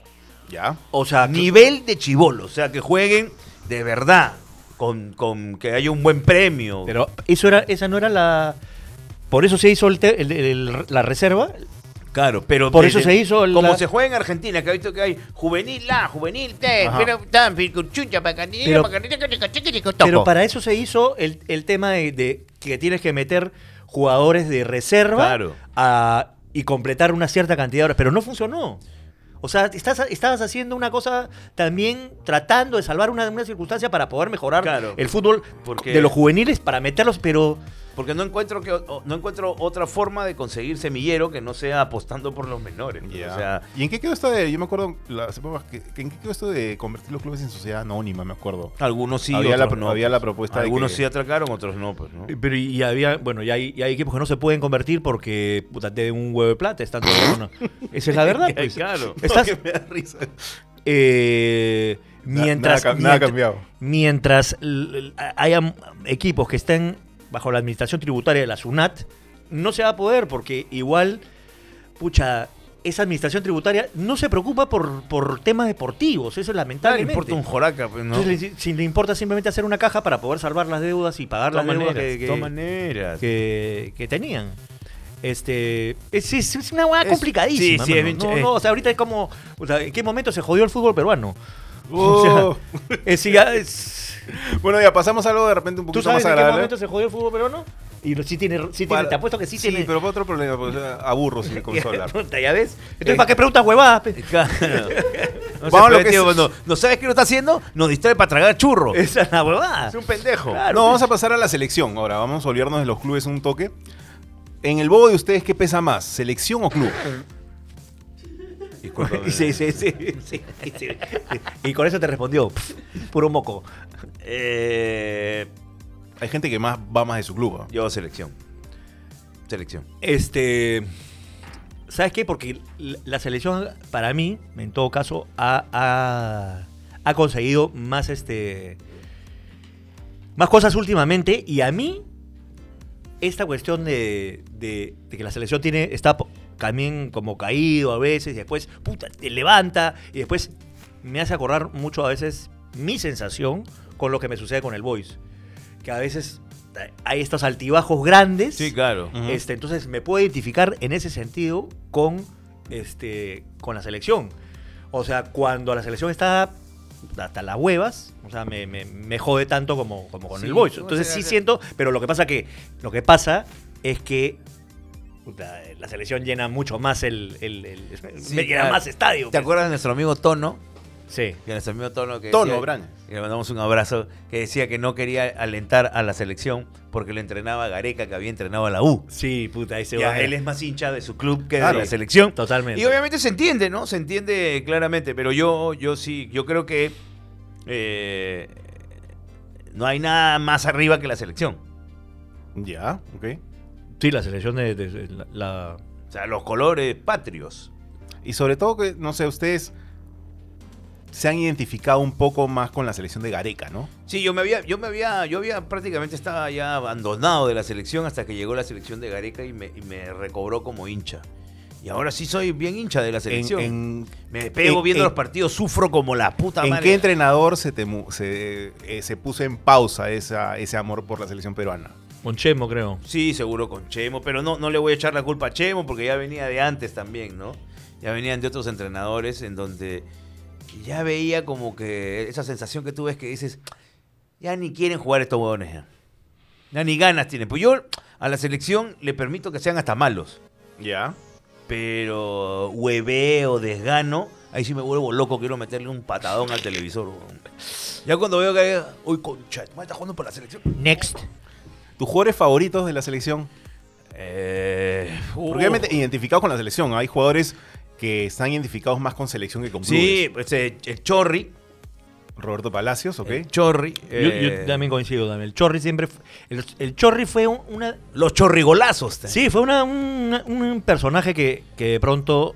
Ya. o sea, Nivel de chivolos. O sea, que jueguen de verdad. Con, con que haya un buen premio. Pero eso era, esa no era la. Por eso se hizo el te- el- el- la reserva. Claro, pero Por eso se hizo como la- se juega en Argentina, que ha visto que hay juvenil A, juvenil T, Ajá. pero tan chucha Pero- Pero para eso se hizo el, el tema de, de que tienes que meter jugadores de reserva Claro. a- y completar una cierta cantidad de horas. Pero no funcionó. O sea, estás, estabas haciendo una cosa también tratando de salvar una, una circunstancia para poder mejorar Claro. el fútbol Porque- de los juveniles para meterlos, pero Porque no encuentro que no encuentro otra forma de conseguir semillero que no sea apostando por los menores. ¿no? Ya. O sea, ¿Y en qué quedó esto de.? Yo me acuerdo. las épocas que, que ¿En qué quedó esto de convertir los clubes en sociedad anónima? Me acuerdo. algunos sí, Había la- otros no. había la pues. propuesta de Algunos que- sí atracaron, otros no, pues, ¿no? Pero y había, bueno, y hay, y hay equipos que no se pueden convertir porque puta, te den un huevo de plata. Están todos-. <laughs> Esa es la verdad. pues. <laughs> claro. Estás- <laughs> me da risa. Eh, mientras, nada, nada ha mientras- cambiado. mientras haya equipos que estén bajo la administración tributaria de la SUNAT, no se va a poder porque igual, pucha, esa administración tributaria no se preocupa por, por temas deportivos, eso es Claro, lamentablemente. importa un joraca, pues, ¿no? Entonces, le- si le importa simplemente hacer una caja para poder salvar las deudas y pagar las deudas maneras, que, maneras. que, que tenían. Este, es, es- es una hueá Es- complicadísima. sí, sí, es no, no, o sea, ahorita es como, o sea, ¿en qué momento se jodió el fútbol peruano? Oh. <laughs> Es, sí, ya es- <laughs> bueno, ya pasamos a algo de repente un ¿Tú poquito sabes más en qué agradable. momento se jodió el fútbol peruano? Y sí tiene, sí tiene Para- te apuesto que sí, tiene. pero fue otro problema, pues eh, aburro sin <laughs> consola. <laughs> Puta, ya ves. Entonces, ¿para qué preguntas huevadas? pe? Claro. No, Vamos a lo que tío, es- cuando no sabes qué lo está haciendo, nos distrae para tragar churro. Esa es la huevada. Es un pendejo. Claro. No, vamos a pasar a la selección ahora. Vamos a olvidarnos de los clubes un toque. En el bobo de ustedes, ¿qué pesa más? ¿Selección o club? <laughs> Sí, sí, sí, <laughs> sí, sí, sí. Y con eso te respondió. Puro moco. Eh, Hay gente que más va más de su club. ¿ah? yo selección. Selección. Este. ¿Sabes qué? Porque la- selección, para mí, en todo caso, ha, ha, ha conseguido más este. Más cosas últimamente. Y a mí, esta cuestión de, de- de que la selección tiene. está también como caído a veces. Y después, puta, te levanta. Y después me hace acordar mucho a veces mi sensación con lo que me sucede con el Boys. Que a veces hay estos altibajos grandes. Sí, claro. Este, entonces me puedo identificar en ese sentido con, este, con la selección. O sea, cuando la selección está hasta las huevas, o sea, me, me- me jode tanto como, como con Sí, el o Entonces sí siento, pero lo que pasa que lo que pasa es que la selección llena mucho más el, el- el- Sí, me llena claro. más estadio. ¿Te pues. acuerdas de nuestro amigo Tono? Sí. Que nuestro amigo Tono que Tono, decía- le mandamos un abrazo, que decía que no quería alentar a la selección porque lo entrenaba Gareca, que había entrenado a la U. Sí, puta, ese Ya, va- él es más hincha de su club que Claro. de la selección. Totalmente. Y obviamente se entiende, ¿no? Se entiende claramente, pero yo, yo sí, yo creo que eh, no hay nada más arriba que la selección. Ya, ok. Sí, la selección de, de- de la- la, O sea, los colores patrios. Y sobre todo que, no sé, ustedes se han identificado un poco más con la selección de Gareca, ¿no? Sí, yo me había, yo me había, yo había prácticamente estaba ya abandonado de la selección hasta que llegó la selección de Gareca y me, y me recobró como hincha. Y ahora sí soy bien hincha de la En, selección. en- me pego en- viendo en- los partidos, sufro como la puta ¿en madre. qué entrenador se, te se, eh, se puso en pausa esa, ese amor por la selección peruana? Monchemo, creo. Sí, seguro con Chemo, pero no, no le voy a echar la culpa a Chemo porque ya venía de antes también, ¿no? Ya venían de otros entrenadores en donde ya veía como que esa sensación que tú ves que dices, ya ni quieren jugar estos huevones ya. Ya ni ganas tienen. Pues yo a la selección le permito que sean hasta malos, Ya. pero hueveo, desgano, ahí sí me vuelvo loco, quiero meterle un patadón al televisor. Ya cuando veo que, uy, concha, ¿me está jugando por la selección? Next. ¿Tus jugadores favoritos de la selección? Eh, Porque obviamente identificados con la selección. Hay jugadores que están identificados más con selección que con Sí, clubes. pues eh, el Chorri. Roberto Palacios, ok. El Chorri. Yo, eh, yo también coincido también. El Chorri siempre. fu- El, el Chorri fue un- una. Los chorrigolazos. Sí, fue una- un, un personaje que, que de pronto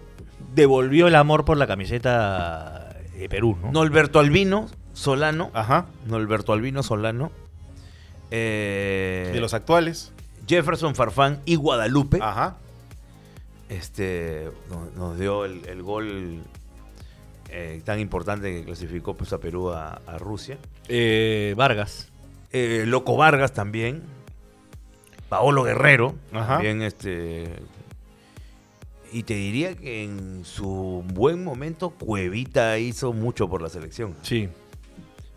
devolvió el amor por la camiseta de Perú, ¿no? Norberto Albino Solano. Ajá. Norberto Albino Solano. Eh, De los actuales. Jefferson Farfán y Guadalupe. Ajá. Este nos, nos dio el, el gol eh, tan importante que clasificó pues, a Perú a, a Rusia. Eh, Vargas. Eh, Loco Vargas también. Paolo Guerrero. Ajá. También este. Y te diría que en su buen momento Cuevita hizo mucho por la selección. Sí.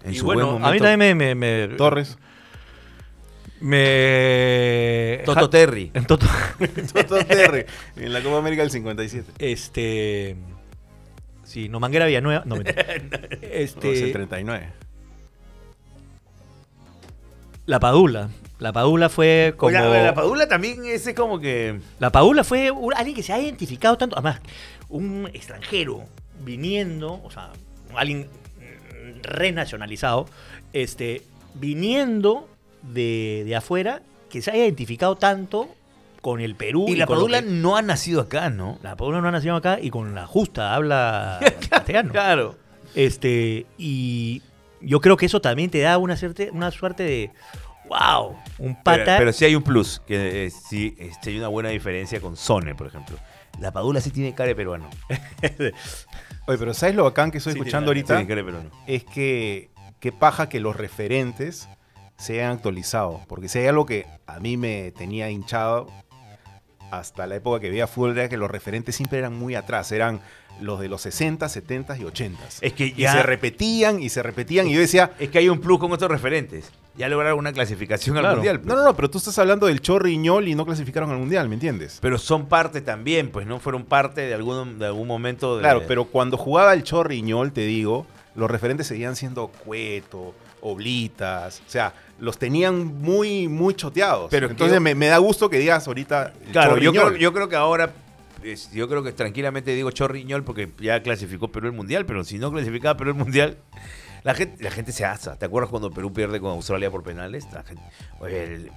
En Y su bueno, buen a mí momento. también me. me, me- Torres. Me- Toto Terry. en <laughs> Toto. Toto Terry. En la Copa América del 57. Este. Sí, no Manguera Villanueva. No, mentira. <laughs> No, es el este. 39. La Padula. La Padula fue como. La Padula también ese como que. La Padula fue un- alguien que se ha identificado tanto, además, un extranjero viniendo, o sea, alguien mm, renacionalizado, este, viniendo de, de afuera, que se ha identificado tanto con el Perú. Y la Padula que- no ha nacido acá, ¿no? la Padula no ha nacido acá y con la justa habla <laughs> castellano. Claro. Este, y yo creo que eso también te da una, cierta, una suerte de, wow, un pata. Pero, pero sí hay un plus, que eh, sí, este, hay una buena diferencia con Sone, por ejemplo. La Padula sí tiene cara de peruano. <laughs> Oye, pero ¿sabes lo bacán que estoy Sí, escuchando tiene ahorita? Tiene cara de peruano. es que qué paja que los referentes se hayan actualizado. Porque si hay algo que a mí me tenía hinchado hasta la época que veía fútbol era que los referentes siempre eran muy atrás. Eran los de los 60, 70 y 80. Es que Y ya- se repetían y se repetían. Y yo decía, Es que hay un plus con estos referentes. Ya lograron una clasificación al mundial. pues. no, no, no, pero tú estás hablando del Chorriñol y no clasificaron al mundial, ¿me entiendes? Pero son parte también, pues no fueron parte de algún, de algún momento. De, Claro, pero cuando jugaba el Chorriñol, te digo, los referentes seguían siendo Cueto, Oblitas, o sea, los tenían muy, muy choteados. Pero Entonces yo- me, me da gusto que digas ahorita el Claro, yo creo, yo creo que ahora, es- yo creo que tranquilamente digo Chorriñol porque ya clasificó Perú el Mundial, pero si no clasificaba Perú el Mundial, la gente, la gente se asa. ¿Te acuerdas cuando Perú pierde con Australia por penales? La gente, oye, el-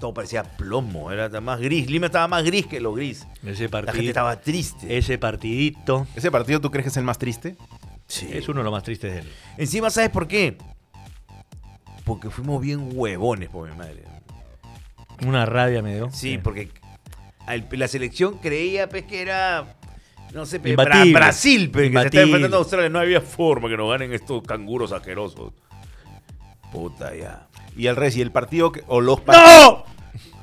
todo parecía plomo, era más gris. Lima estaba más gris que lo gris. ese La gente estaba triste. ese partidito, ¿Ese partido tú crees que es el más triste? Sí. es uno de los más tristes de él. Encima, ¿sabes por qué? Porque fuimos bien huevones, por mi madre. Una rabia me dio. Sí, porque al- la selección creía pues, que era, no sé, pe. Bra- Brasil, pe, que se está enfrentando a Australia. No había forma que nos ganen estos canguros asquerosos. Puta ya. Y el rey, y el partido que, o los, par- ¡No!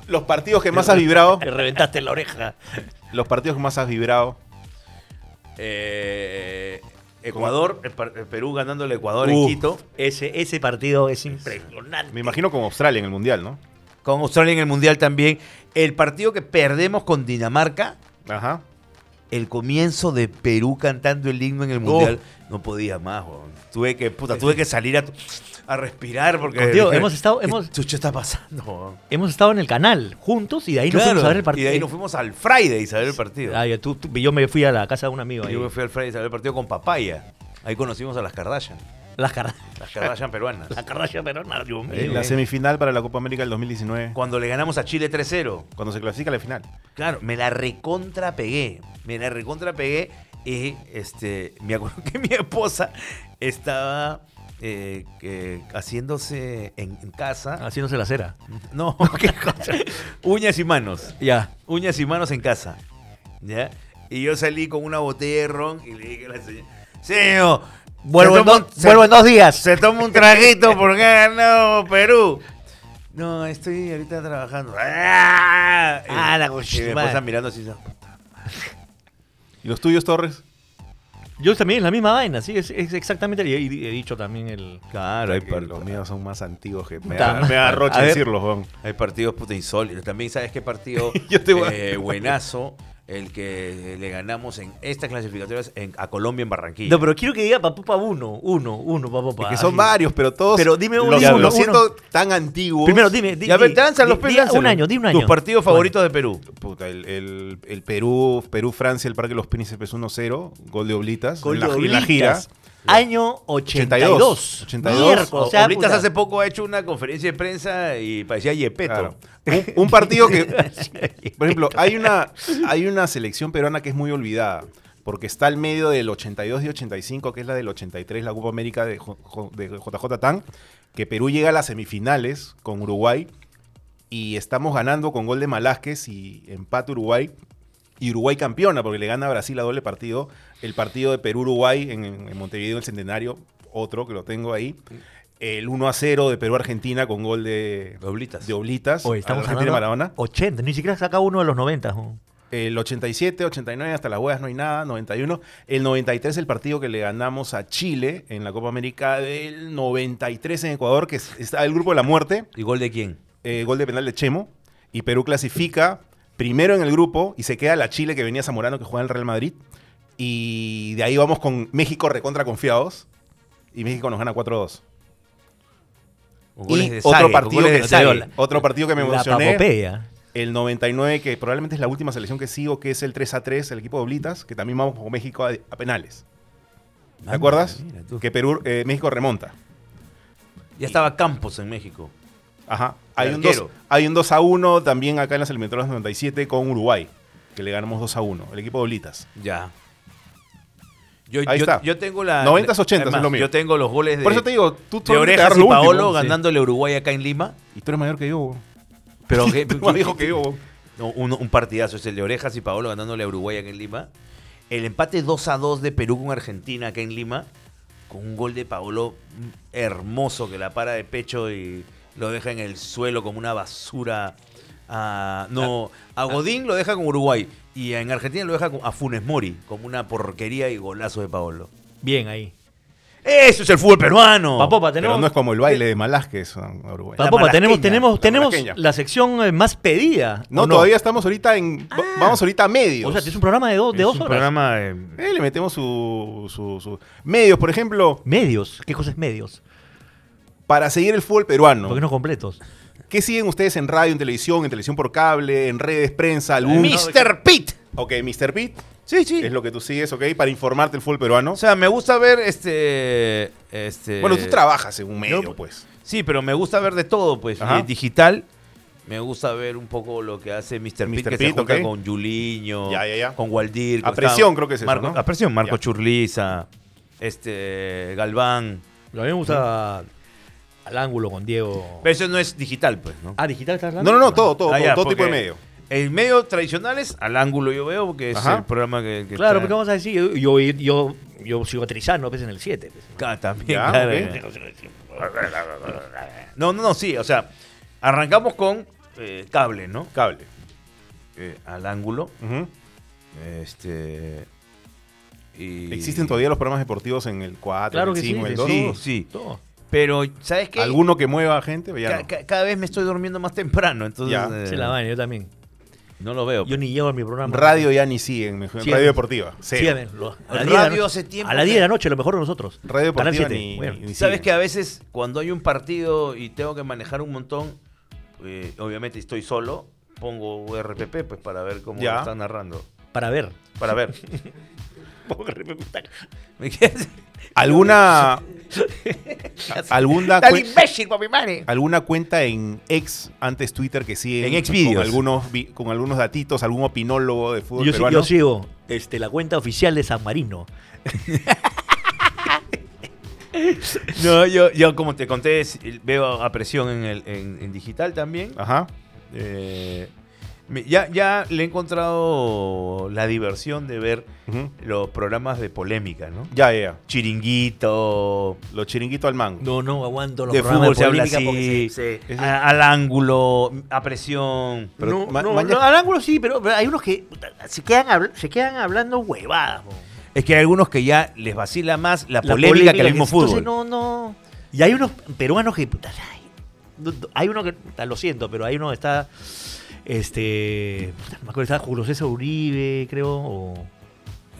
los partidos que <laughs> más has vibrado, Te reventaste la oreja. los partidos que más has vibrado. Eh, Ecuador, el, el Perú ganando el Ecuador en Uf. Quito. Ese, ese partido es impresionante. Me imagino como Australia en el mundial, ¿no? Con Australia en el Mundial también. El partido que perdemos con Dinamarca. Ajá. El comienzo de Perú cantando el himno en el Mundial. No podía más, weón. Tuve que, puta, tuve que salir a, a respirar porque. Contigo, hemos estado- ¿qué hemos- chucha está pasando? Hemos estado en el canal juntos y de ahí nos Claro, fuimos a ver el y partido. de ahí nos fuimos al Friday a ver el partido. Ah, ya, tú- tú- yo me fui a la casa de un amigo ahí. Yo me fui al Friday a ver el partido con Papaya. Ahí conocimos a las Kardashian. Las, car Las Kardashian peruanas. la carraya peruana, Dios mío. En la semifinal para la Copa América del 2019, Cuando le ganamos a Chile 3-0. cuando se clasifica a la final. Claro, me la recontra pegué. Me la recontra pegué. Y este, me acuerdo <laughs> que mi esposa estaba eh, haciéndose en, en casa. Haciéndose la cera. No, <laughs> qué cosa. Uñas y manos. Ya. Uñas y manos en casa. ¿Ya? Y yo salí con una botella de ron y le dije a la señora, señor, Vuelvo, se en, dos- un- se- vuelvo en dos días. se toma un traguito porque ha ganado Perú. No, estoy ahorita trabajando. ¡Ah! Ah, la Y mi esposa mirando así. ¿Y los tuyos, Torres? Yo también, la misma vaina, sí, es, es exactamente. Y he, he dicho también el. Claro, hay, los míos son más antiguos que me da, me da roche A ver. decirlos, weón. hay partidos puta insólitos. También sabes qué partido <laughs> Yo te voy a- eh, buenazo, el que le ganamos en estas clasificatorias en- a Colombia en Barranquilla. No, pero quiero que diga papá uno, uno, uno, papá, papá. Que son varios, pero todos. Pero dime uno, los, uno, los uno. siento tan antiguos. Primero, dime, di, Ya di- lánzalos, di- un año, di un año. Tus partidos favoritos de Perú. Puta, el, el- el Perú, Perú-Francia, el Parque de los Príncipes 1-0, gol de Oblitas. Gol en, la, de en la gira. Año 82. 82. Miércoles, o sea, Oblitas puta. hace poco ha hecho una conferencia de prensa y parecía Yepeto. Claro. Un, <laughs> un partido que, <laughs> por ejemplo, hay una, hay una selección peruana que es muy olvidada, porque está al medio del 82 y 85, que es la del 83, la Copa América de, J- J- de JJ Tan, que Perú llega a las semifinales con Uruguay y estamos ganando con gol de Malásquez y empate Uruguay. Y Uruguay campeona porque le gana a Brasil a doble partido. El partido de Perú-Uruguay en, en Montevideo, el Centenario, otro que lo tengo ahí. El 1 a 0 de Perú-Argentina con gol de, Oblitas. de Oblitas. Oye, estamos y hablando Maradona. 80, ni siquiera saca uno de los 90. ¿no? El 87, 89, hasta las huevas no hay nada. 91. El 93, el partido que le ganamos a Chile en la Copa América. El 93 en Ecuador, que es- está el grupo de la muerte. ¿Y gol de quién? eh, gol de penal de Chemo. Y Perú clasifica primero en el grupo y se queda la Chile que venía Zamorano que juega en el Real Madrid. Y de ahí vamos con México recontra confiados. Y México nos gana 4-2. Con goles Y de otro Sague, partido, que, de Sague. la- otro partido que me emocioné. papopeya. El 99, que probablemente es la última selección que sigo, que es el 3 a 3, el equipo de Oblitas, que también vamos con México a, a penales. ¿Te acuerdas? mira. Que Perú, eh, México remonta. Ya estaba Campos en México. Ajá. Hay un, 2, arquero. hay un 2 a 1 también acá en las eliminatorias 97 con Uruguay, que le ganamos 2 a 1, el equipo de Oblitas. Ya. Yo, Ahí yo, está. yo tengo la. 90s, 80s Además, es lo mío. Yo tengo los goles de, Por eso te digo, tú de Orejas y último. Paolo ganándole a Uruguay acá en Lima. Y tú eres mayor que yo. Pero <laughs> que, más viejo que yo. un, un partidazo es el de Orejas y Paolo ganándole a Uruguay acá en Lima. El empate 2 a 2 de Perú con Argentina acá en Lima. Con un gol de Paolo mm, hermoso que la para de pecho y lo deja en el suelo como una basura. a- no, a Godín lo deja con Uruguay. Y en Argentina lo deja con- a Funes Mori como una porquería y golazo de Paolo. Bien ahí. Eso es el fútbol peruano. Papopa, Pero tenemos. no es como el baile de Malásquez a Uruguay. La Papopa, tenemos, tenemos, la tenemos la sección eh, más pedida. No, ¿o todavía estamos ahorita en. va- Vamos ahorita a medios. O sea, es un programa de, dos de Es dos un horas. programa de- Eh, le metemos su, su- su- Medios, por ejemplo, Medios. ¿Qué cosa es medios? Para seguir el fútbol peruano. ¿Por qué no completos? ¿Qué siguen ustedes en radio, en televisión, en televisión por cable, en redes, prensa, algún... Mr. Pitt. Ok, Mr. Pete. Sí, sí. Es lo que tú sigues, ok, para informarte el fútbol peruano. O sea, me gusta ver este. este bueno, tú trabajas en un medio, yo- pues. Sí, pero me gusta ver de todo, pues. Ajá. Digital. Me gusta ver un poco lo que hace Mr. Pitt, Mr. que se Pitt, junta ok. con Juliño, Ya, ya, ya. con Waldir. A presión, creo que es eso, Marco, ¿no? A presión, Marco Ya. Churliza, este, Galván. A mí me gusta al ángulo con Diego. Pero eso no es digital, pues, ¿no? Ah, digital estás hablando. No, no, no, todo, todo, Ah, todo, ya, todo tipo de medio. El medio tradicionales, al ángulo yo veo, porque es Ajá. el programa que... que Claro, porque vamos a decir, yo, yo, yo, yo sigo trizando pues, en el 7. Pues. Ah, también, Ya, claro. No, no, no, sí, o sea, arrancamos con eh, cable, ¿no? Cable. Eh, al ángulo. Este. y- ¿Existen todavía los programas deportivos en el 4, Claro el que sí, 5, el sí, 2? Sí, sí. Todo. Pero, ¿sabes qué? ¿Alguno que mueva gente? Ya Ca- no. ca- cada vez me estoy durmiendo más temprano, entonces. Ya. eh, Sí, la vaina, yo también. no lo veo. Yo ni llego a mi programa. Radio ya ni siguen, mejor. Sí, radio a- deportiva. cero. Síganme, lo- a la El 10 de la radio noche. hace tiempo A las que- 10 de la noche, lo mejor de nosotros. Radio deportiva 7. ni, Bueno. ni ¿Sabes siguen. que a veces cuando hay un partido y tengo que manejar un montón, eh, obviamente estoy solo, pongo RPP pues para ver cómo Ya. lo están narrando. Para ver. Para ver. <laughs> ¿Alguna, alguna, cuen- imbécil, cuenta en ex, antes Twitter, que siguen En Xvideos. con algunos, con algunos datitos, algún opinólogo de fútbol Yo, sí- peruano? yo sigo este, la cuenta oficial de San Marino. <laughs> No, yo, yo como te conté, veo a presión en, el, en, en digital también. Ajá. Eh, ya, ya le he encontrado la diversión de ver los programas de polémica, ¿no? Ya, ya, ya. Chiringuito, Los chiringuitos al mango. No, no aguanto los de programas fútbol se habla polémica porque así, se- se- a- al ángulo, a presión. Pero no, ma- no, mañana- no, al ángulo sí, pero, pero hay unos que se quedan, habl- se quedan hablando huevadas. po. Es que hay algunos que ya les vacila más la, La polémica, que el mismo entonces fútbol. no, no. Y hay unos peruanos que. hay uno que. Lo siento, pero hay uno que está. Este. No me acuerdo, estaba Julio César Uribe, creo. O,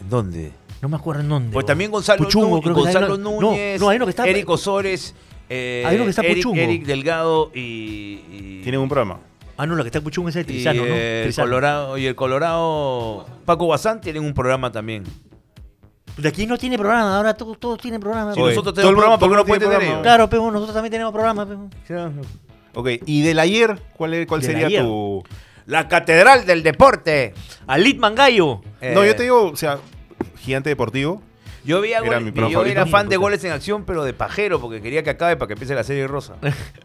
¿Dónde? no me acuerdo en dónde. Pues o- también Gonzalo, Puchungo, Núñez, creo que hay Gonzalo no, Núñez, No, hay uno que está. Eric Osores, eh, Hay uno que está Eric, Puchungo. Eric Delgado y, y- Tienen un programa. Ah, no, la que está en Puchungo es el y, Trizano, ¿no? el Trizano. Colorado y el Colorado Paco Bazán tienen un programa también. De aquí no tiene programa, ahora todos, todos tienen programa. Si Oye, nosotros todo el programa, ¿por qué no puede tener ellos? Claro, pero nosotros también tenemos programa. pe. Ok, y del ayer, ¿cuál, es- cuál Del sería ayer. tu...? La catedral del deporte. Alit Mangallo. No, Eh, yo te digo, o sea, gigante deportivo. Yo veía Era goles- mi yo era fan de goles en acción, pero de pajero, porque quería que acabe para que empiece la serie rosa. <laughs>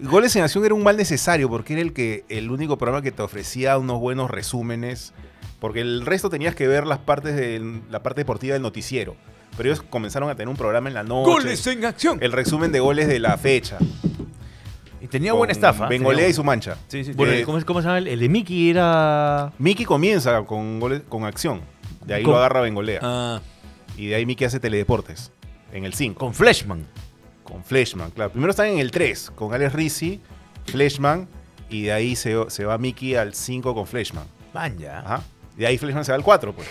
Goles en acción era un mal necesario porque era el que el único programa que te ofrecía unos buenos resúmenes, porque el resto tenías que ver las partes de la parte deportiva del noticiero. Pero ellos comenzaron a tener un programa en la noche. en acción. El resumen de goles de la fecha. Tenía buena estafa. Bengolea Tenía- y su mancha. Sí, sí, Bueno, Eh, ¿cómo, cómo se llama? El, de Mickey era. Mickey comienza con goles con acción. De ahí Con- lo agarra Bengolea. Ah, Y de ahí Mickey hace teledeportes. En el 5. Con Fleshman. Con Fleshman, claro. Primero están en el 3, con Alex Rizzi, Fleshman. Y de ahí se, se va Mickey al 5 con Fleshman. Man, ya. Ajá. De ahí Fleshman se va al 4, pues.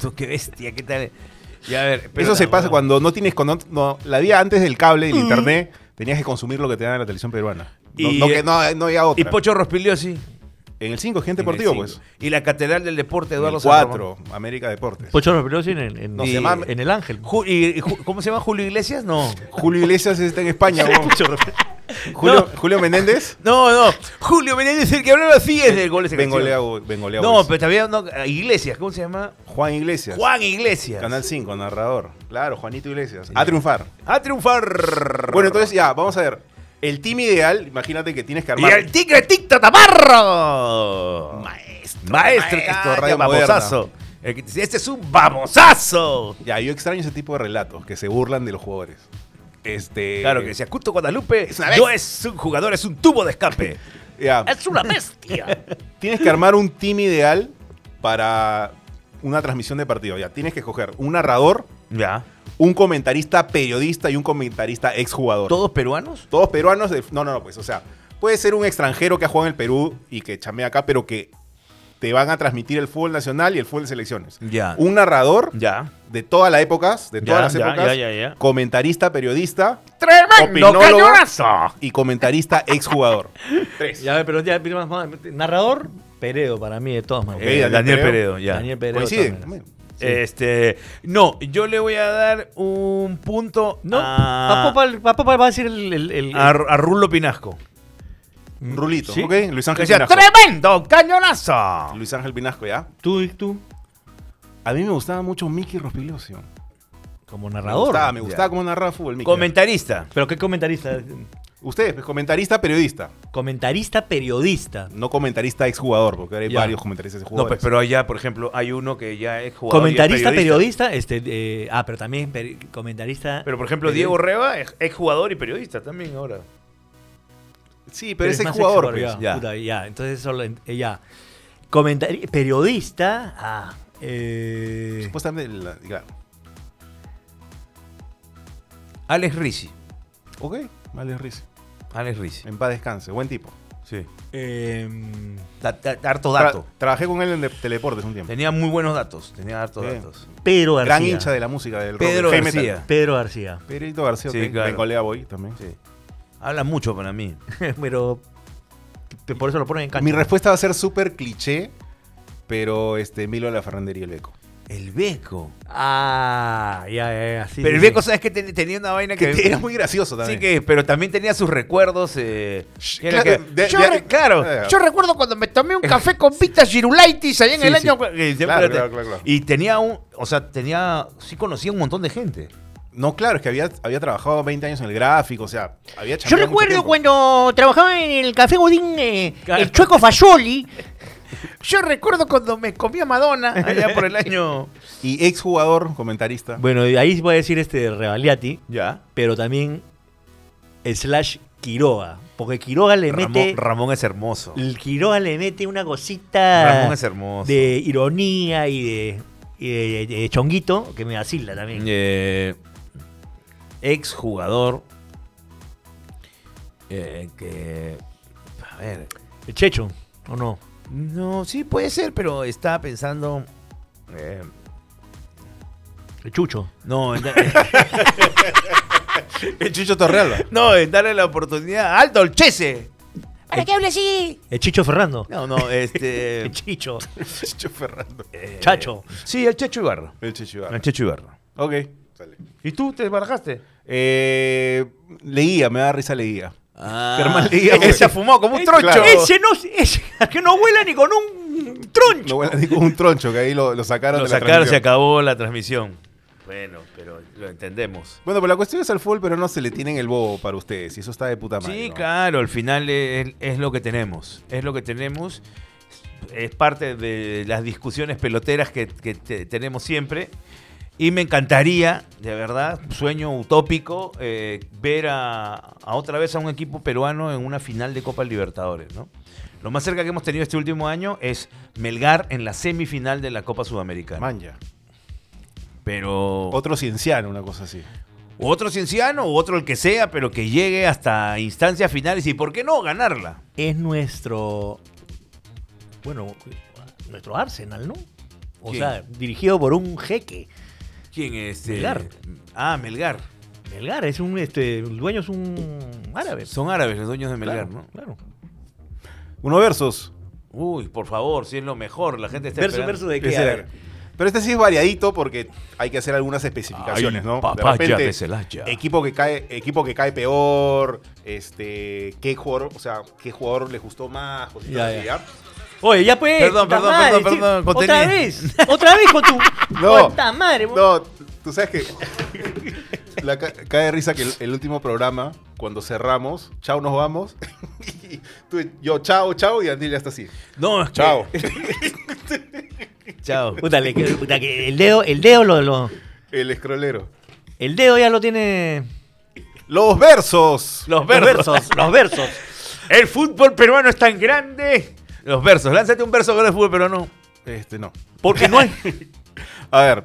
Tú, qué bestia, qué tal. Ya, a ver. pero Eso se pasa no. cuando no tienes. Cuando no, la vida antes del cable y el internet, tenías que consumir lo que te dan en la televisión peruana. No, Y- no que no, no había Y otra. Pocho Rospigliosi. En el 5, gente deportivo, pues. Y la catedral del deporte, Eduardo el San 4, América Deportes. Pocho Rospigliosi en, en, No, en- se llama- en el Ángel. Ju- y- y Ju- ¿Cómo se llama Julio Iglesias? No. Julio Iglesias está en España. Pocho Rospigliosi. Julio, Julio Menéndez, No, no. Julio Menéndez, el que hablaba así es de goles en Bengolea, acción. Bengolea No, pero todavía no. Iglesias, ¿cómo se llama? Juan Iglesias. Juan Iglesias. Canal 5, narrador. Claro, Juanito Iglesias. A triunfar. A triunfar. Bueno, entonces ya, vamos a ver. El team ideal, imagínate que tienes que Y armar. el tigre Ticto Tamarro. Maestro. Maestro, maestro, radio babosazo. Que- Este es un babosazo. Ya, yo extraño ese tipo de relatos que se burlan de los jugadores. Este. Claro que si Acuto Guadalupe Es no es un jugador, es un tubo de escape. <laughs> Ya, es una bestia. <laughs> tienes que armar un team ideal para una transmisión de partido. Ya, tienes que escoger un narrador, ya. Un comentarista periodista y un comentarista exjugador. ¿Todos peruanos? Todos peruanos. de- no, no, no, pues, o sea, puede ser un extranjero que ha jugado en el Perú y que chamea acá, pero que te van a transmitir el fútbol nacional y el fútbol de selecciones. Ya. Un narrador Ya. de todas las épocas, de todas Ya, las épocas, ya, ya, ya. comentarista, periodista ¡Tremendo Opinólogo. cañonazo! y comentarista exjugador. <laughs> Tres. Ya, pero ya, más- narrador, Peredo para mí, de todas maneras. Eh, Daniel Daniel Peredo. Peredo, ya. Daniel Peredo. Este, no, yo le voy a dar un punto No, a, a Popal, a Popal va a decir el. el, el- a, a Rulo Pinasco. Rulito, Sí. ¿ok? Luis Ángel Pinasco. tremendo cañonazo. Luis Ángel Pinasco, ¿ya? tú y tú, A mí me gustaba mucho Mickey Rospiglioso. como Me narrador. gustaba, me gustaba cómo narraba fútbol, Mickey. Comentarista. Pero qué comentarista. Ustedes, comentarista, periodista. Comentarista, periodista. No comentarista exjugador, porque ahora hay Ya. varios comentaristas No, pues, pero allá, por ejemplo, hay uno que ya es jugador. y es Comentarista, periodista. este, eh, ah, pero también peri- comentarista. Pero, por ejemplo, Diego Reba es, es jugador y periodista también ahora. Sí, pero, es más exjugador, pues. ya, ya. puta, ya, entonces solo en- eh, ya. Comentari- periodista. Ah, eh, Supuestamente, la- claro. Alex Rizzi. Ok, vale, Riz. Alex Rizzi. En paz descanse, buen tipo. Sí. em, Da- da- harto Tra- dato. trabajé con él en de- Teleportes un tiempo. Tenía muy buenos datos. Tenía hartos datos. Pedro García. Gran hincha de la música del rock, Pedro metal. García. Pedro García. Pedrito García, Sí, claro. Bengolea Boy también. Sí. Habla mucho para mí. <laughs> pero por eso lo ponen en cancha. Mi respuesta va a ser súper cliché, pero este, Milo La Ferrandería y el Beco. El Beco. Ah, ya, ya, ya. sí, pero el. Beco, ¿sabes que tenía una vaina que. Que era muy gracioso también. Sí, que, pero también tenía sus recuerdos. Eh, Claro, que- de- yo de- re- claro. Eh, Yo recuerdo cuando me tomé un café con <laughs> Pita Girulaitis allá en Sí, el año. Eh, Claro, claro, claro. Y tenía un. O sea, tenía. Sí conocía un montón de gente. No, claro, es que había, había trabajado 20 años en el gráfico, o sea, había Yo recuerdo cuando trabajaba en el Café Godín, eh, el Chueco Fasoli. <laughs> <laughs> Yo recuerdo cuando me comía Madonna allá por el año. Y exjugador, comentarista. Bueno, y ahí voy a decir este Revaliati, Ya. pero también slash Quiroga. Porque Quiroga le mete. Ramón, es hermoso. El Quiroga le mete una cosita Ramón es hermoso. de ironía y de, y de- de chonguito que me vacila también. Eh, ex jugador. eh, que. A ver. El Checho, ¿o no? No, sí puede ser, pero estaba pensando. eh, El Chucho. no, en, da- <laughs> El Chicho Torrealba. no, en darle la oportunidad. ¡Alto, el Chese! ¿Para qué hable así? El Chicho Ferrando. No, no, este. <laughs> El Chicho. Chicho Ferrando. eh, Chacho. Sí, el Checho Ibarra. El Chicho Ibarra. El Checho Ibarra. Ok. Sale. ¿Y tú te barajaste? Eh, leía, me da risa leía. Ah, güey. <laughs> se ha fumado como un Ese- troncho. claro. Ese no, ese, <laughs> que no vuela ni con un troncho. No, bueno, digo un troncho, que ahí lo, lo sacaron Lo de la sacaron, se acabó la transmisión. Bueno, pero lo entendemos. Bueno, pero la cuestión es al fútbol, pero no se le tienen el bobo para ustedes. Y eso está de puta madre. Sí, ¿no? claro, al final es, es lo que tenemos. Es lo que tenemos. Es parte de las discusiones peloteras que, que te- tenemos siempre. Y me encantaría, de verdad, sueño utópico, eh, ver a, a otra vez a un equipo peruano en una final de Copa Libertadores. ¿no? Lo más cerca que hemos tenido este último año es Melgar en la semifinal de la Copa Sudamericana. Manja. Pero Otro cienciano, una cosa así. otro cienciano o otro el que sea, pero que llegue hasta instancias finales y, ¿por qué no ganarla? Es nuestro. Bueno, nuestro Arsenal, ¿no? O ¿Quién? sea, dirigido por un jeque. ¿Quién es? Melgar. Ah, Melgar. Melgar es un. Este, el dueño es un árabe. Son árabes los dueños de Melgar, claro, ¿no? Claro. Uno versus. Uy, por favor, si es lo mejor, la gente está Versus, esperando. versus de qué. A ver. Pero este sí es variadito porque hay que hacer algunas especificaciones, Ay, ¿no? papaya de Celaya. equipo que cae, equipo que cae peor, este, qué jugador, o sea, qué jugador les gustó más, cositas Ya, así, ya. Oye, ya pues. Perdón, perdón, madre, perdón, sí. perdón, Otra vez. Otra vez con tu. <laughs> No. Puta madre. No, tú sabes que la ca- cae de risa que el, el último programa, cuando cerramos, chao, nos vamos. <laughs> y tú, yo, chao, chao, y Andil ya está así. No, es que- Chao. <laughs> Chao. Puta, le- puta, que el dedo, el dedo lo, lo- El escrolero. El dedo ya lo tiene. Los versos. Los versos. Los versos. El fútbol peruano es tan grande. Los versos. Lánzate un verso con el fútbol peruano. Este no. Porque no hay. <laughs> A ver,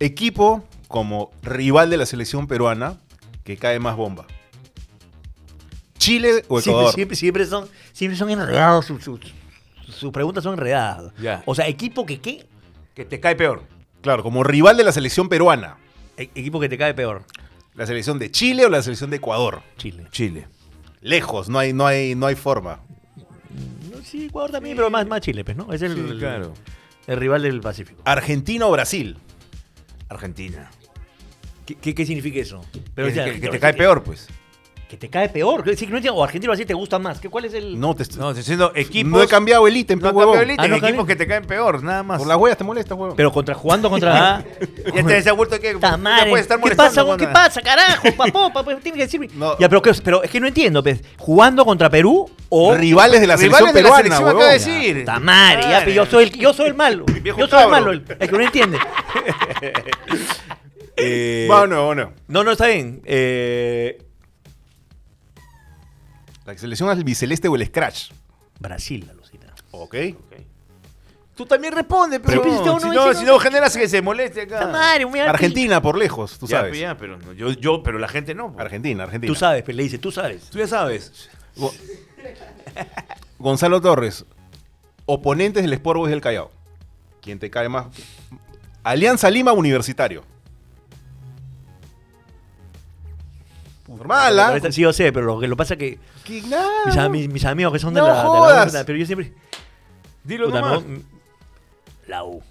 equipo como rival de la selección peruana que cae más bomba. Chile o Siempre, Ecuador. siempre, siempre son, siempre son enredados. Sus, sus- sus preguntas son enredadas. Ya. O sea, equipo que qué? Que te cae peor. Claro, como rival de la selección peruana. E- equipo que te cae peor. La selección de Chile o la selección de Ecuador. Chile. Chile. Lejos, no hay, no hay, no hay forma. Sí, Ecuador también, pero más, más Chile, pues, ¿no? Es el, Sí, claro. el rival del Pacífico. Argentina o Brasil. Argentina. ¿Qué, qué, qué significa eso? Que, o sea, que- que te cae peor, pues. Que te cae peor. Sí, que no entiendo, o Argentina o Brasil te gusta más. ¿Qué, ¿Cuál es el...? No, te No, estoy diciendo equipos. no he cambiado el ítem, No pe, he cambiado el ítem, Ah, no equipos que te caen peor, nada más. Por las huellas te molesta, huevón. Pero contra jugando contra... Ah, <laughs> ya te se ha vuelto que. Puede estar ¿Qué pasa? ¿Qué pasa, carajo? Papó, <laughs> papá, tiene que decirme. No. Ya, pero, ¿qué- pero es que no entiendo, pues. ¿Jugando contra Perú o...? Rivales de la selección Rivales de la peruana, selección, huevón. acaba de decir. Puta madre, ya, pero yo soy el, yo soy el malo. <laughs> Yo soy el malo, el, el que no entiende. Eh, Bueno, bueno. no, no, está bien. Eh, La selección albiceleste o el Scratch. Brasil, la Lucina. Ok. Tú también responde, pero. Pero, pues, si, no, no, si no- no generas que se moleste acá. Madre, Argentina por lejos, tú Ya, sabes. ya, pero no, yo, yo, pero la gente no. pues. Argentina, Argentina. Tú sabes, pues, le dice, tú sabes. Tú ya sabes. Go- Gonzalo Torres, oponentes del Sport Boys del Callao. ¿Quién te cae más? Alianza Lima Universitario. Normal, ¿ah? Sí, yo sé, pero lo que lo pasa es que Que nada, mis, amigos que son de No la, de la jodas. U, pero yo siempre... Dilo puta, nomás. me- la U.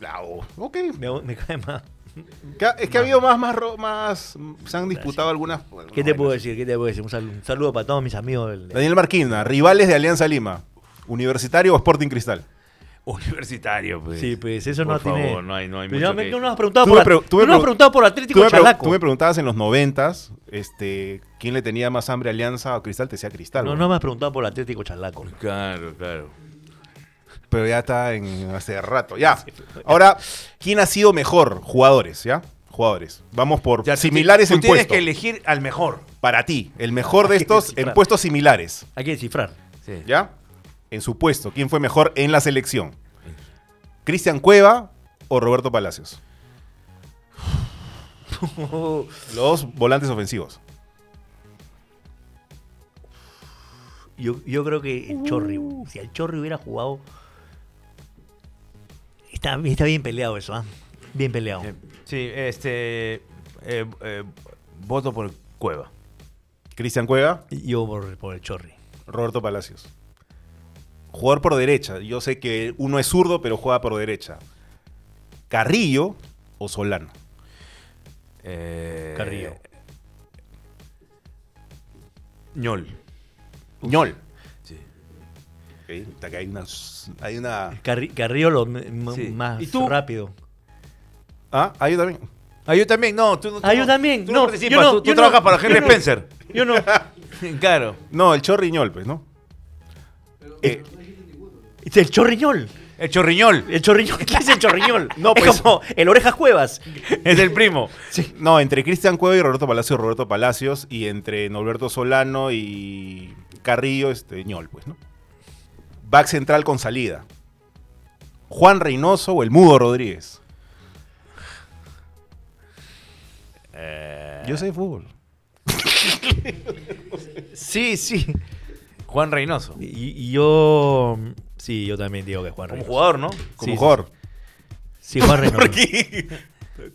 La U. Ok. Me, me cae más. Es que ha habido más, más, más. Se han disputado algunas. ¿Qué te puedo decir? ¿Qué te puedo decir? Un saludo, un saludo para todos mis amigos. del- Daniel Marquina, rivales de Alianza Lima. Universitario o Sporting Cristal. Universitario, pues. Sí, pues eso Por no favor, tiene... no hay, no hay Pero mucho que- nos has preguntado por, pre- tú me has pre- preguntado por Tú Atlético Chalaco. tú me preguntabas en los noventas este, quién le tenía más hambre, Alianza o Cristal, te decía Cristal. No, no me has preguntado por Atlético Chalaco. Claro, claro. Pero ya está en hace rato. Ya. Ahora, ¿quién ha sido mejor? Jugadores, ¿ya? Jugadores. Vamos por Ya, similares en tú tienes que elegir al mejor. Para ti, el mejor de estos en puestos similares, Hay que descifrar. Sí. ¿ya? En su puesto, ¿quién fue mejor en la selección? ¿Cristian Cueva o Roberto Palacios? <laughs> Los volantes ofensivos. Yo, yo creo que el Chorri, si el Chorri hubiera jugado. Está, está bien peleado eso, ¿ah? Bien peleado. Sí, este. eh, eh, voto por Cueva. Cristian Cueva, Yo por, por el Chorri. Roberto Palacios. Jugador por derecha. Yo sé que uno es zurdo, pero juega por derecha. Carrillo o Solano. Eh, Carrillo. ñol. ñol. Sí. Ok, está que hay una. Hay una. Carri- Carrillo lo Sí. más ¿Y tú? rápido. Ah, ahí también. Ah, yo también, no, tú no. tú Ah, yo no- también, Tú no, no, yo participas, no, tú, tú yo no, trabajas para yo Henry no. Spencer. Yo no. <laughs> claro. No, el chorriñol, pues, ¿no? Eh, el chorriñol. El chorriñol. El chorriñol. ¿Qué es el chorriñol? <laughs> No, es pues. como el Orejas Cuevas. <laughs> Es el primo. no, entre Cristian Cueva y Roberto Palacios, Roberto Palacios. Y entre Norberto Solano y Carrillo, este, ñol, pues, ¿no? Back central con salida. Juan Reynoso o el Mudo Rodríguez. Yo sé de fútbol. <laughs> Sí, sí. Juan Reynoso. Y, y yo. Sí, yo también digo que Juan Como Reynoso. jugador, ¿no? Como Sí, jugador. Sí, Juan <laughs> Reynoso.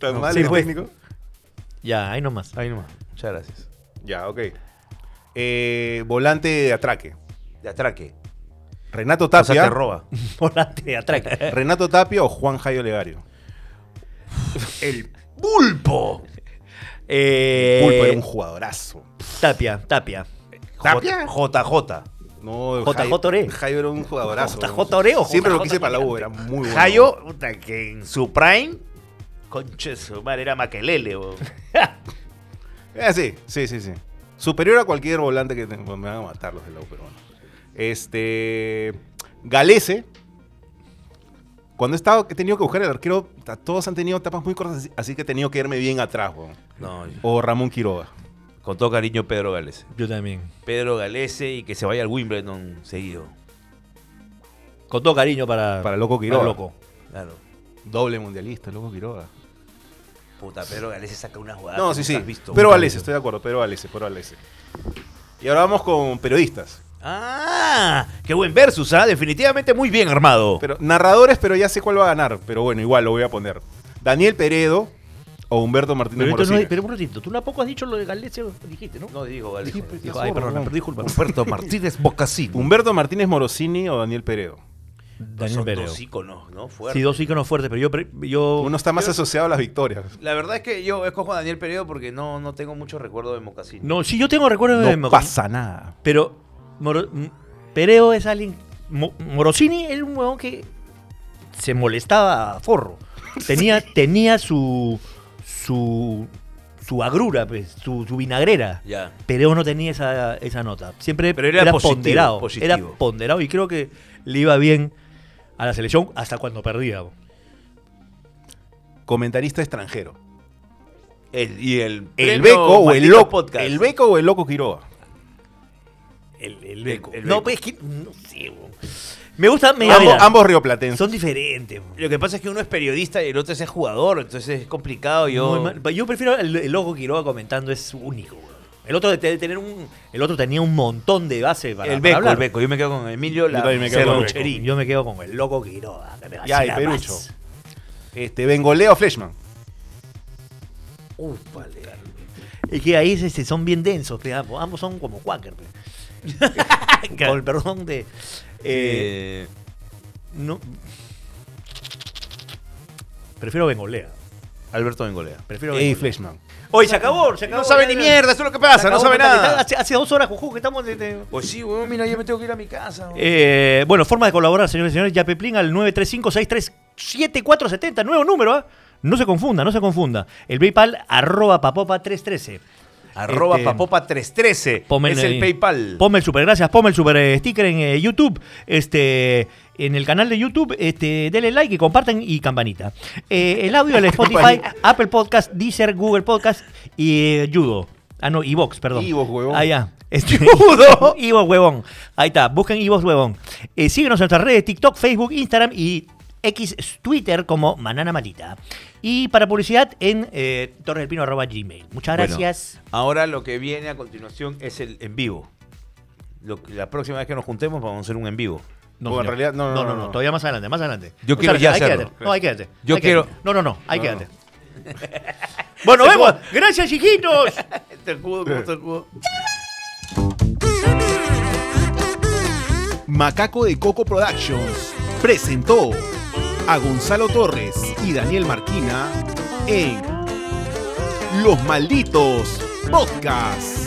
¿Tan mal Sí, el pues. técnico? Ya, ahí nomás. Ahí nomás. Muchas gracias. Ya, ok. Eh, volante de atraque. De atraque. Renato O sea, Tapia. te roba. <laughs> Volante de atraque. <laughs> Renato Tapia o Juan Jairo Legario. El pulpo. Eh, Pulpo era un jugadorazo. Tapia, Tapia. ¿Tapia? JJ. No, JJ Jairo- Ore. Jairo era un jugadorazo. JJ Ore o Siempre lo quise para la U, era muy bueno. Jayo, puta, que en su prime. Conche su madre, era Maquelele, weón. <laughs> Eh, sí, sí, sí, sí. Superior a cualquier volante que te- me van a matar los de la U, pero bueno. Este. Galese. Cuando he estado, he tenido que buscar el arquero, todos han tenido tapas muy cortas, así- así que he tenido que irme bien atrás, weón. No, O Ramón Quiroga. Con todo cariño, Pedro Galese. Yo también. Pedro Galese y que se vaya al Wimbledon seguido. Con todo cariño para. Para Loco Quiroga. Loco. Claro. Doble mundialista, loco Quiroga. Puta, Pedro Galese saca una jugada. No, sí, sí. has visto. Pero Nunca Galese, estoy de acuerdo, pero Galese, pero Galese. Y ahora vamos con periodistas. Ah, qué buen versus, ¿ah? Definitivamente muy bien armado. Pero narradores, pero ya sé cuál va a ganar. Pero bueno, igual lo voy a poner. Daniel Peredo o Humberto Martínez Pero, no pero un ratito, tú tampoco has dicho lo de Galese, dijiste, ¿no? no digo Dijo, ya ay, perdón, disculpa. Humberto Martínez Bocasino. Humberto Martínez Morosini o Daniel Peredo. Daniel Son Peredo. dos íconos, ¿no? Fuertes. Sí, dos íconos fuertes, pero yo. yo Uno está más asociado a las victorias. La verdad es que yo escojo a Daniel Peredo porque no, no tengo mucho recuerdo de Mocasino. no, sí, yo tengo recuerdos de. No pasa nada. Pero Moro- es alguien. Mo- Morosini era un huevón que se molestaba a forro. Tenía, <laughs> tenía su. Su. su agrura, pues, su, su vinagrera. Ya. Pereo no tenía esa, esa nota. Siempre Pero era positivo, ponderado. positivo. Era ponderado y creo que le iba bien a la selección hasta cuando perdía. Comentarista extranjero. El, y el, El Beco o el Loco. Podcast. El Beco o el Loco Quiroga. El, el El- Beco. el no, Beco. pues es que. No sé. Me gusta. Mira, ambos, mira, ambos rioplatenses. son diferentes. Lo que pasa es que uno es periodista y el otro es jugador, entonces es complicado. Yo. Yo prefiero el, el loco Quiroga comentando, es único. weón. El otro debe tener un, el otro tenía un montón de base para, el para Beco, hablar. el Beco. Yo me quedo con Emilio Yo la me quedo con el. Yo me quedo con el loco Quiroga. que me Ya, y Perucho. más. Este, Bengolea o Fleshman. Uf, vale. Es que ahí este, son bien densos, ambos, son como Quaker. pe. <laughs> con el perdón de. Eh, Eh, no, prefiero Bengolea. Alberto Bengolea. Prefiero Ey, Bengolea. Fleshman. Oye, se acabó, se acabó. No sabe ni mierda, eso es lo que pasa, no sabe nada. Hace, hace dos horas, Juju, que estamos. de- de- Pues sí, weón, mira, yo me tengo que ir a mi casa. Eh, bueno, forma de colaborar, señores y señores. Yapeplin al 935-637470. Nuevo número, ¿ah? No se confunda, no se confunda. El PayPal, arroba papopa313. Arroba Este, papopa 313. Ponme es el PayPal. Ponme el super gracias, ponme el super eh, sticker en eh, YouTube, este, en el canal de YouTube, este, denle like y compartan y campanita. Eh, el audio del <laughs> Spotify, Apple Podcast, Deezer, Google Podcast y eh, Judo. Ah, no, Evox, perdón. Evox, huevón. Ah, ya. <laughs> Este, Judo. <laughs> Evox, huevón. Ahí está, busquen Evox, huevón. Eh, síguenos en nuestras redes, TikTok, Facebook, Instagram y X Twitter como Manana Malita. Y para publicidad en eh. Muchas Bueno, gracias. ahora lo que viene a continuación es el en vivo. Lo la próxima vez que nos juntemos vamos a hacer un en vivo. No, en realidad, no, no, no, no. todavía más adelante, más adelante. Yo quiero ya hacerlo. quédate. No, ahí quédate. Yo ahí quiero- quédate. No, no, no, ahí No, quédate. <laughs> bueno, vemos. Gracias, hijitos. <laughs> Este escudo, ¿cómo está el escudo? Macaco de Coco Productions presentó a Gonzalo Torres y Daniel Marquina en Los Malditos Podcast.